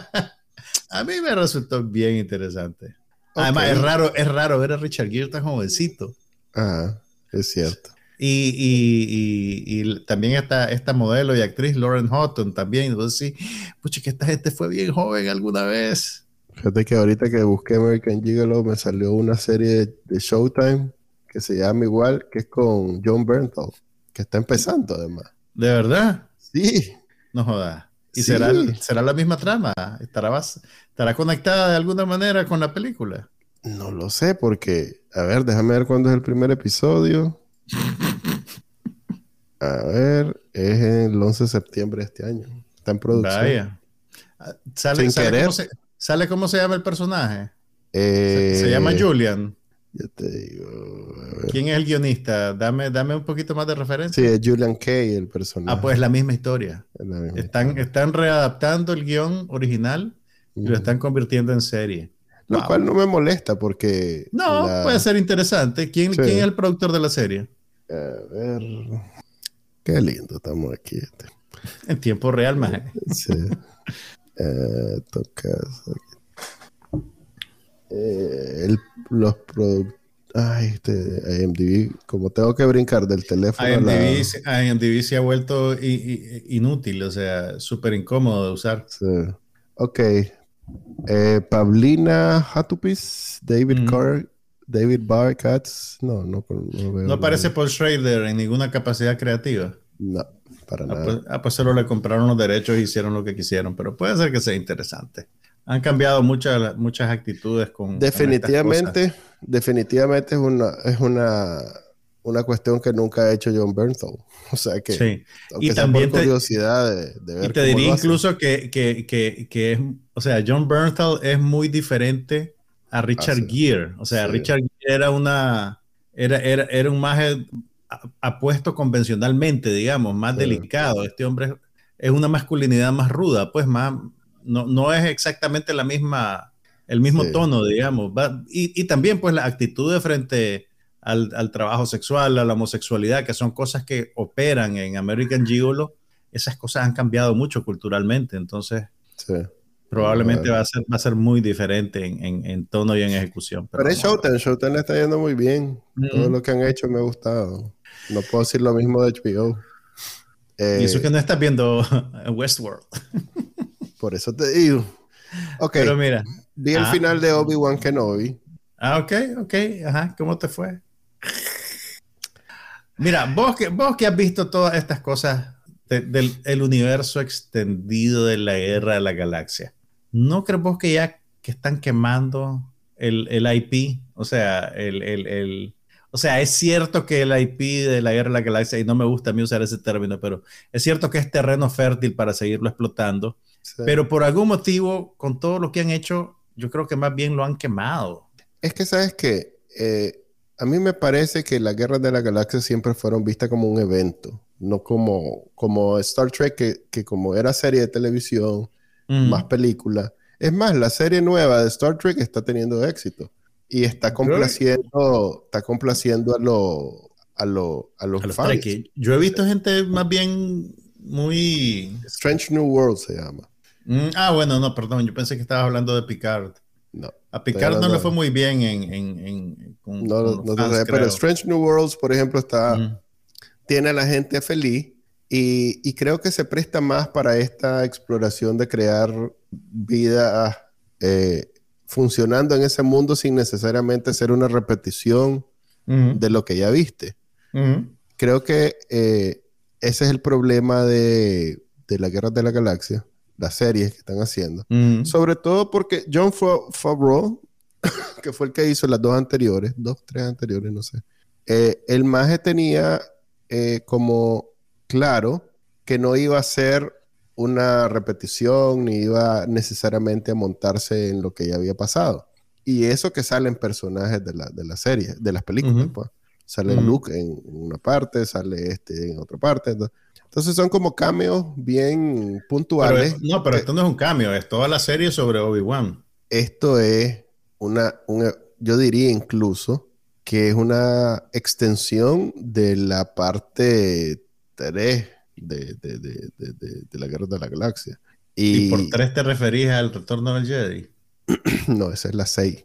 a mí me resultó bien interesante. Además, es raro, es raro ver a Richard Gere tan jovencito. Ah, es cierto. Y, y, y, también esta, esta modelo y actriz Lauren Houghton también. Entonces sí, pucha, que esta gente fue bien joven alguna vez. Fíjate que ahorita que busqué American Gigolo me salió una serie de, Showtime que se llama igual, que es con John Bernthal, que está empezando además. ¿De verdad? Sí. No jodas. ¿Y será, será la misma trama? ¿Estará, ¿Estará conectada de alguna manera con la película? No lo sé, porque, a ver, déjame ver cuándo es el primer episodio. A ver, es el 11 de septiembre de este año. Está en producción. Vaya. Ah, ¿Sale, sale, cómo, se, ¿Sale cómo se llama el personaje? Eh, se, llama Julian. Ya te digo. ¿Quién es el guionista? Dame, dame un poquito más de referencia. Sí, es Julian Kay el personaje. Ah, pues la misma historia. están, están readaptando el guion original y lo están convirtiendo en serie. Lo cual no me molesta porque... No, puede ser interesante. ¿Quién, ¿Quién, es el productor de la serie? A ver... Qué lindo estamos aquí. Este. En tiempo real, más. Sí. eh, tocas. Eh, el, los productores. Ay, este IMDb, como tengo que brincar del teléfono. IMDb, se ha vuelto inútil, o sea, súper incómodo de usar. Sí. Ok, eh, Pablina Hatupis, David mm. Carr, David Barr Katz. No, no, no veo. No aparece Paul Schrader en ninguna capacidad creativa. No, para ah, nada. Pues, ah, pues solo le compraron los derechos y hicieron lo que quisieron, pero puede ser que sea interesante. Han cambiado muchas, muchas actitudes con. Definitivamente, definitivamente es una, es una, una cuestión que nunca ha hecho John Bernthal. O sea que, sí. y también por curiosidad de, de, ver. Y te diría incluso que, que, que, que, es, o sea, John Bernthal es muy diferente a Richard ah, Gere. O sea, Richard Gere era una, era, era, era un más apuesto convencionalmente, digamos, más delicado. Este hombre es una masculinidad más ruda, pues más, no, no es exactamente la misma, el mismo tono, digamos. Y, y, también, pues, la actitud de frente al, trabajo sexual, a la homosexualidad, que son cosas que operan en American Gigolo, esas cosas han cambiado mucho culturalmente, entonces probablemente va a, ser, va a ser muy diferente en, tono y en ejecución. Pero, es Showtime, Showtime le está yendo muy bien. Todo lo que han hecho me ha gustado. No puedo decir lo mismo de HBO. y eso que no estás viendo Westworld. por eso te digo. Ok. Pero mira. Vi el ah. final de Obi-Wan Kenobi. Ah, ok, ok. Ajá. ¿Cómo te fue? Mira, vos que, vos que has visto todas estas cosas del universo extendido de la guerra de la galaxia, ¿no crees vos que ya que están quemando el, el IP? O sea, el, el, el, o sea, es cierto que el IP de la guerra de la galaxia, y no me gusta a mí usar ese término, pero es cierto que es terreno fértil para seguirlo explotando, pero por algún motivo, con todo lo que han hecho, yo creo que más bien lo han quemado. Es que, ¿sabes qué? Eh, a mí me parece que las guerras de la galaxia siempre fueron vistas como un evento, no como, como Star Trek, que, que como era serie de televisión, más película. Es más, la serie nueva de Star Trek está teniendo éxito y está complaciendo, está complaciendo a, lo, a, lo, a los, fans. Yo he visto gente más bien muy... Strange New World se llama. Mm, ah, bueno, no, perdón, yo pensé que estabas hablando de Picard. No. A Picard no le fue muy bien en... en, en no, no, sé, pero Strange New Worlds, por ejemplo, está... Tiene a la gente feliz y, y, creo que se presta más para esta exploración de crear vida eh, funcionando en ese mundo sin necesariamente ser una repetición de lo que ya viste. Creo que eh, ese es el problema de, de la Guerra de la Galaxia, las series que están haciendo. Sobre todo porque John Favreau, que fue el que hizo las dos anteriores, dos, tres anteriores, no sé, eh, el maje tenía eh, como claro que no iba a ser una repetición ni iba necesariamente a montarse en lo que ya había pasado. Y eso que salen personajes de la, de la serie, de las películas, pues. Sale Luke en, una parte, sale este en otra parte. Entonces son como cameos bien puntuales. no, pero esto no es un cameo, es toda la serie sobre Obi-Wan. Esto es una, una, yo diría incluso que es una extensión de la parte 3 de, de, de, de, la Guerra de la Galaxia. Y, por 3 te referís al Retorno del Jedi? no, esa es la 6.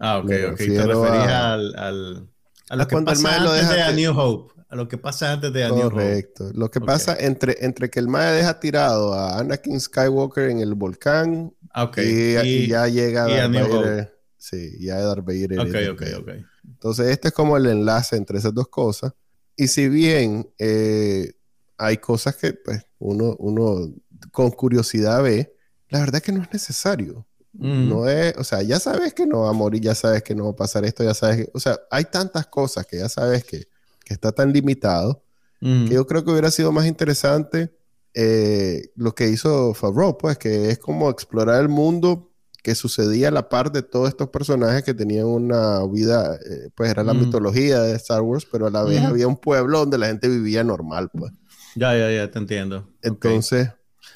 Ah, ok, ok. Te referís al, al, a lo que pasa antes de A New Hope. A lo que pasa antes de A New Hope. Correcto. Lo que pasa entre, entre que el Maya deja tirado a Anakin Skywalker en el volcán ah, okay. y, ya llega y Darth Vader. Sí, ya Darth Vader. Ok, ok, ok. Entonces, este es como el enlace entre esas dos cosas. Y si bien eh, hay cosas que pues, uno, uno con curiosidad ve, la verdad es que no es necesario. Mm. No es, o sea, ya sabes que no va a morir, ya sabes que no va a pasar esto, ya sabes que, o sea, hay tantas cosas que ya sabes que, que está tan limitado, mm. que yo creo que hubiera sido más interesante eh, lo que hizo Favreau, pues, que es como explorar el mundo que sucedía a la par de todos estos personajes que tenían una vida, eh, pues era la mm. mitología de Star Wars, pero a la vez había un pueblo donde la gente vivía normal, pues. Ya, ya, ya, te entiendo. Entonces...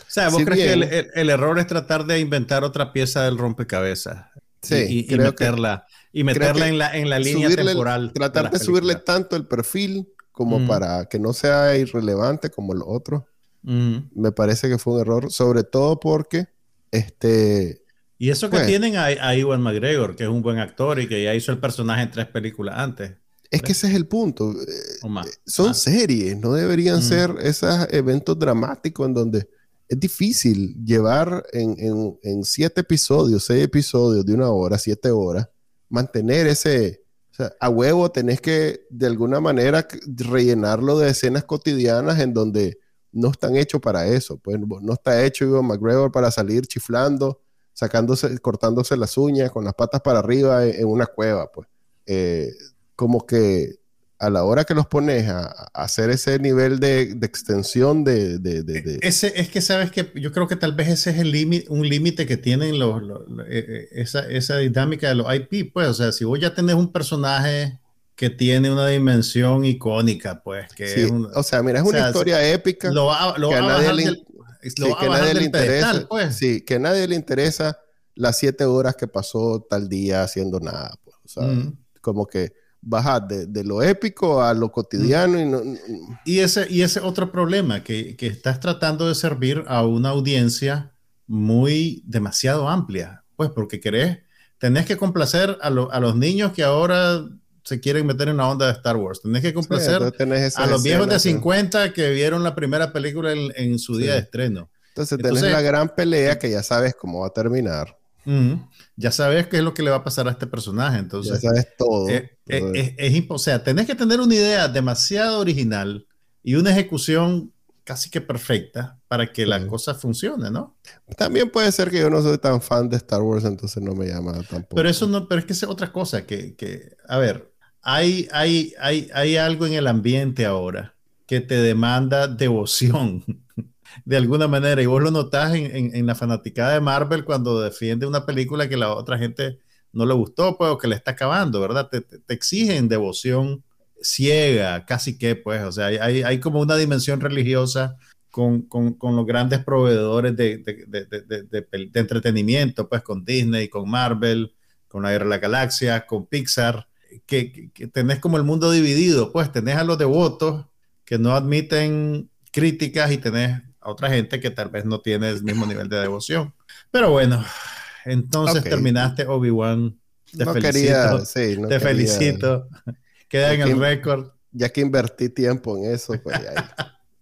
sea, ¿vos crees que el, error es tratar de inventar otra pieza del rompecabezas? Sí, y, meterla, y meterla en la, en la línea temporal. Tratar de, subirle tanto el perfil como mm. para que no sea irrelevante como el otro. Mm. Me parece que fue un error, sobre todo porque este. Y eso que pues tienen a, a Iwan McGregor, que es un buen actor y que ya hizo el personaje en tres películas antes. Es que ese es el punto. Eh, son series, no deberían mm. ser esos eventos dramáticos en donde es difícil llevar en, siete episodios, seis episodios de una hora, siete horas, mantener ese, a huevo tenés que de alguna manera rellenarlo de escenas cotidianas en donde no están hechos para eso. Pues no está hecho Ivan McGregor para salir chiflando, sacándose, cortándose las uñas con las patas para arriba en, una cueva, pues. Eh, como que a la hora que los pones a, hacer ese nivel de, extensión de, Ese, es que sabes que yo creo que tal vez ese es el límite, un límite que tienen los, eh, eh, esa, dinámica de los IP, pues, o sea, si vos ya tenés un personaje que tiene una dimensión icónica, pues, que o sea, mira, es una historia épica lo va, que a nadie le, interesa, pues. sí, que a nadie le interesa las siete horas que pasó tal día haciendo nada, pues, o sea, como que bajar de, lo épico a lo cotidiano. Y, y, ese, y ese otro problema, que, que, estás tratando de servir a una audiencia muy demasiado amplia, pues porque querés, tenés que complacer a, a los niños que ahora se quieren meter en la onda de Star Wars. Tenés que complacer a los viejos de 50 que vieron la primera película en, su día de estreno. Entonces, tenés la gran pelea que ya sabes cómo va a terminar ya sabes qué es lo que le va a pasar a este personaje. Entonces, ya sabes todo. Eh, eh, es, o sea, tenés que tener una idea demasiado original y una ejecución casi que perfecta para que la Sí. cosa funcione, ¿no? También puede ser que yo no soy tan fan de Star Wars, entonces no me llama tampoco. Pero eso no, pero es que es otra cosa, que, que a ver, hay, hay, hay, hay algo en el ambiente ahora que te demanda devoción de alguna manera, y vos lo notás en, en, la fanaticada de Marvel cuando defiende una película que la otra gente no le gustó, pues, o que le está acabando, ¿verdad? Te, te, te exigen devoción ciega, casi que, pues, o sea, hay, hay como una dimensión religiosa con, con, con, los grandes proveedores de, de, de, de, entretenimiento, pues con Disney, con Marvel, con la Guerra de la Galaxia, con Pixar, que, que, que, tenés como el mundo dividido, pues tenés a los devotos que no admiten críticas y tenés a otra gente que tal vez no tiene el mismo nivel de devoción. Pero bueno, entonces okay. terminaste Obi-Wan. Te no felicito. Quería, sí, no te quería. felicito. Queda en el récord. Ya que invertí tiempo en eso, pues hay,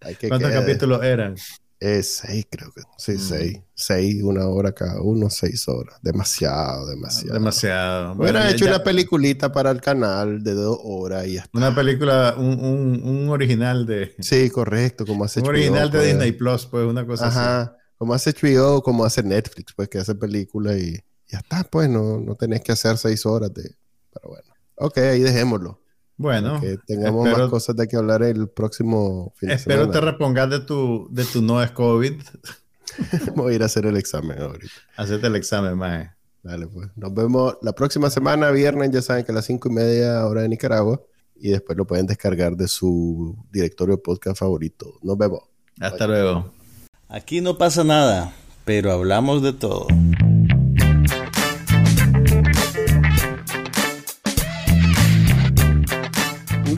hay que ¿Cuántos quede. capítulos eran? Eh, seis, creo que. Sí, mm. seis. Seis, una hora cada uno, seis horas. Demasiado, demasiado. Demasiado. Hubiera bueno, hecho ya... una peliculita para el canal de dos horas y ya está. Una película, un, un, un original de. Sí, correcto, como hace Un HBO, original de pues. Disney Plus, pues, una cosa Ajá. así. Como hace HBO, como hace Netflix, pues, que hace película y ya está, pues, no, no tenés que hacer seis horas de. Pero bueno. Ok, ahí dejémoslo. Bueno, que tengamos espero, más cosas de que hablar el próximo fin de espero semana. te repongas de tu, de tu no es COVID. Voy a ir a hacer el examen ahorita. Hacete el examen, mae. Dale, pues. Nos vemos la próxima semana, viernes, ya saben que a las cinco y media hora de Nicaragua. Y después lo pueden descargar de su directorio de podcast favorito. Nos vemos. Hasta Bye. luego. Aquí no pasa nada, pero hablamos de todo.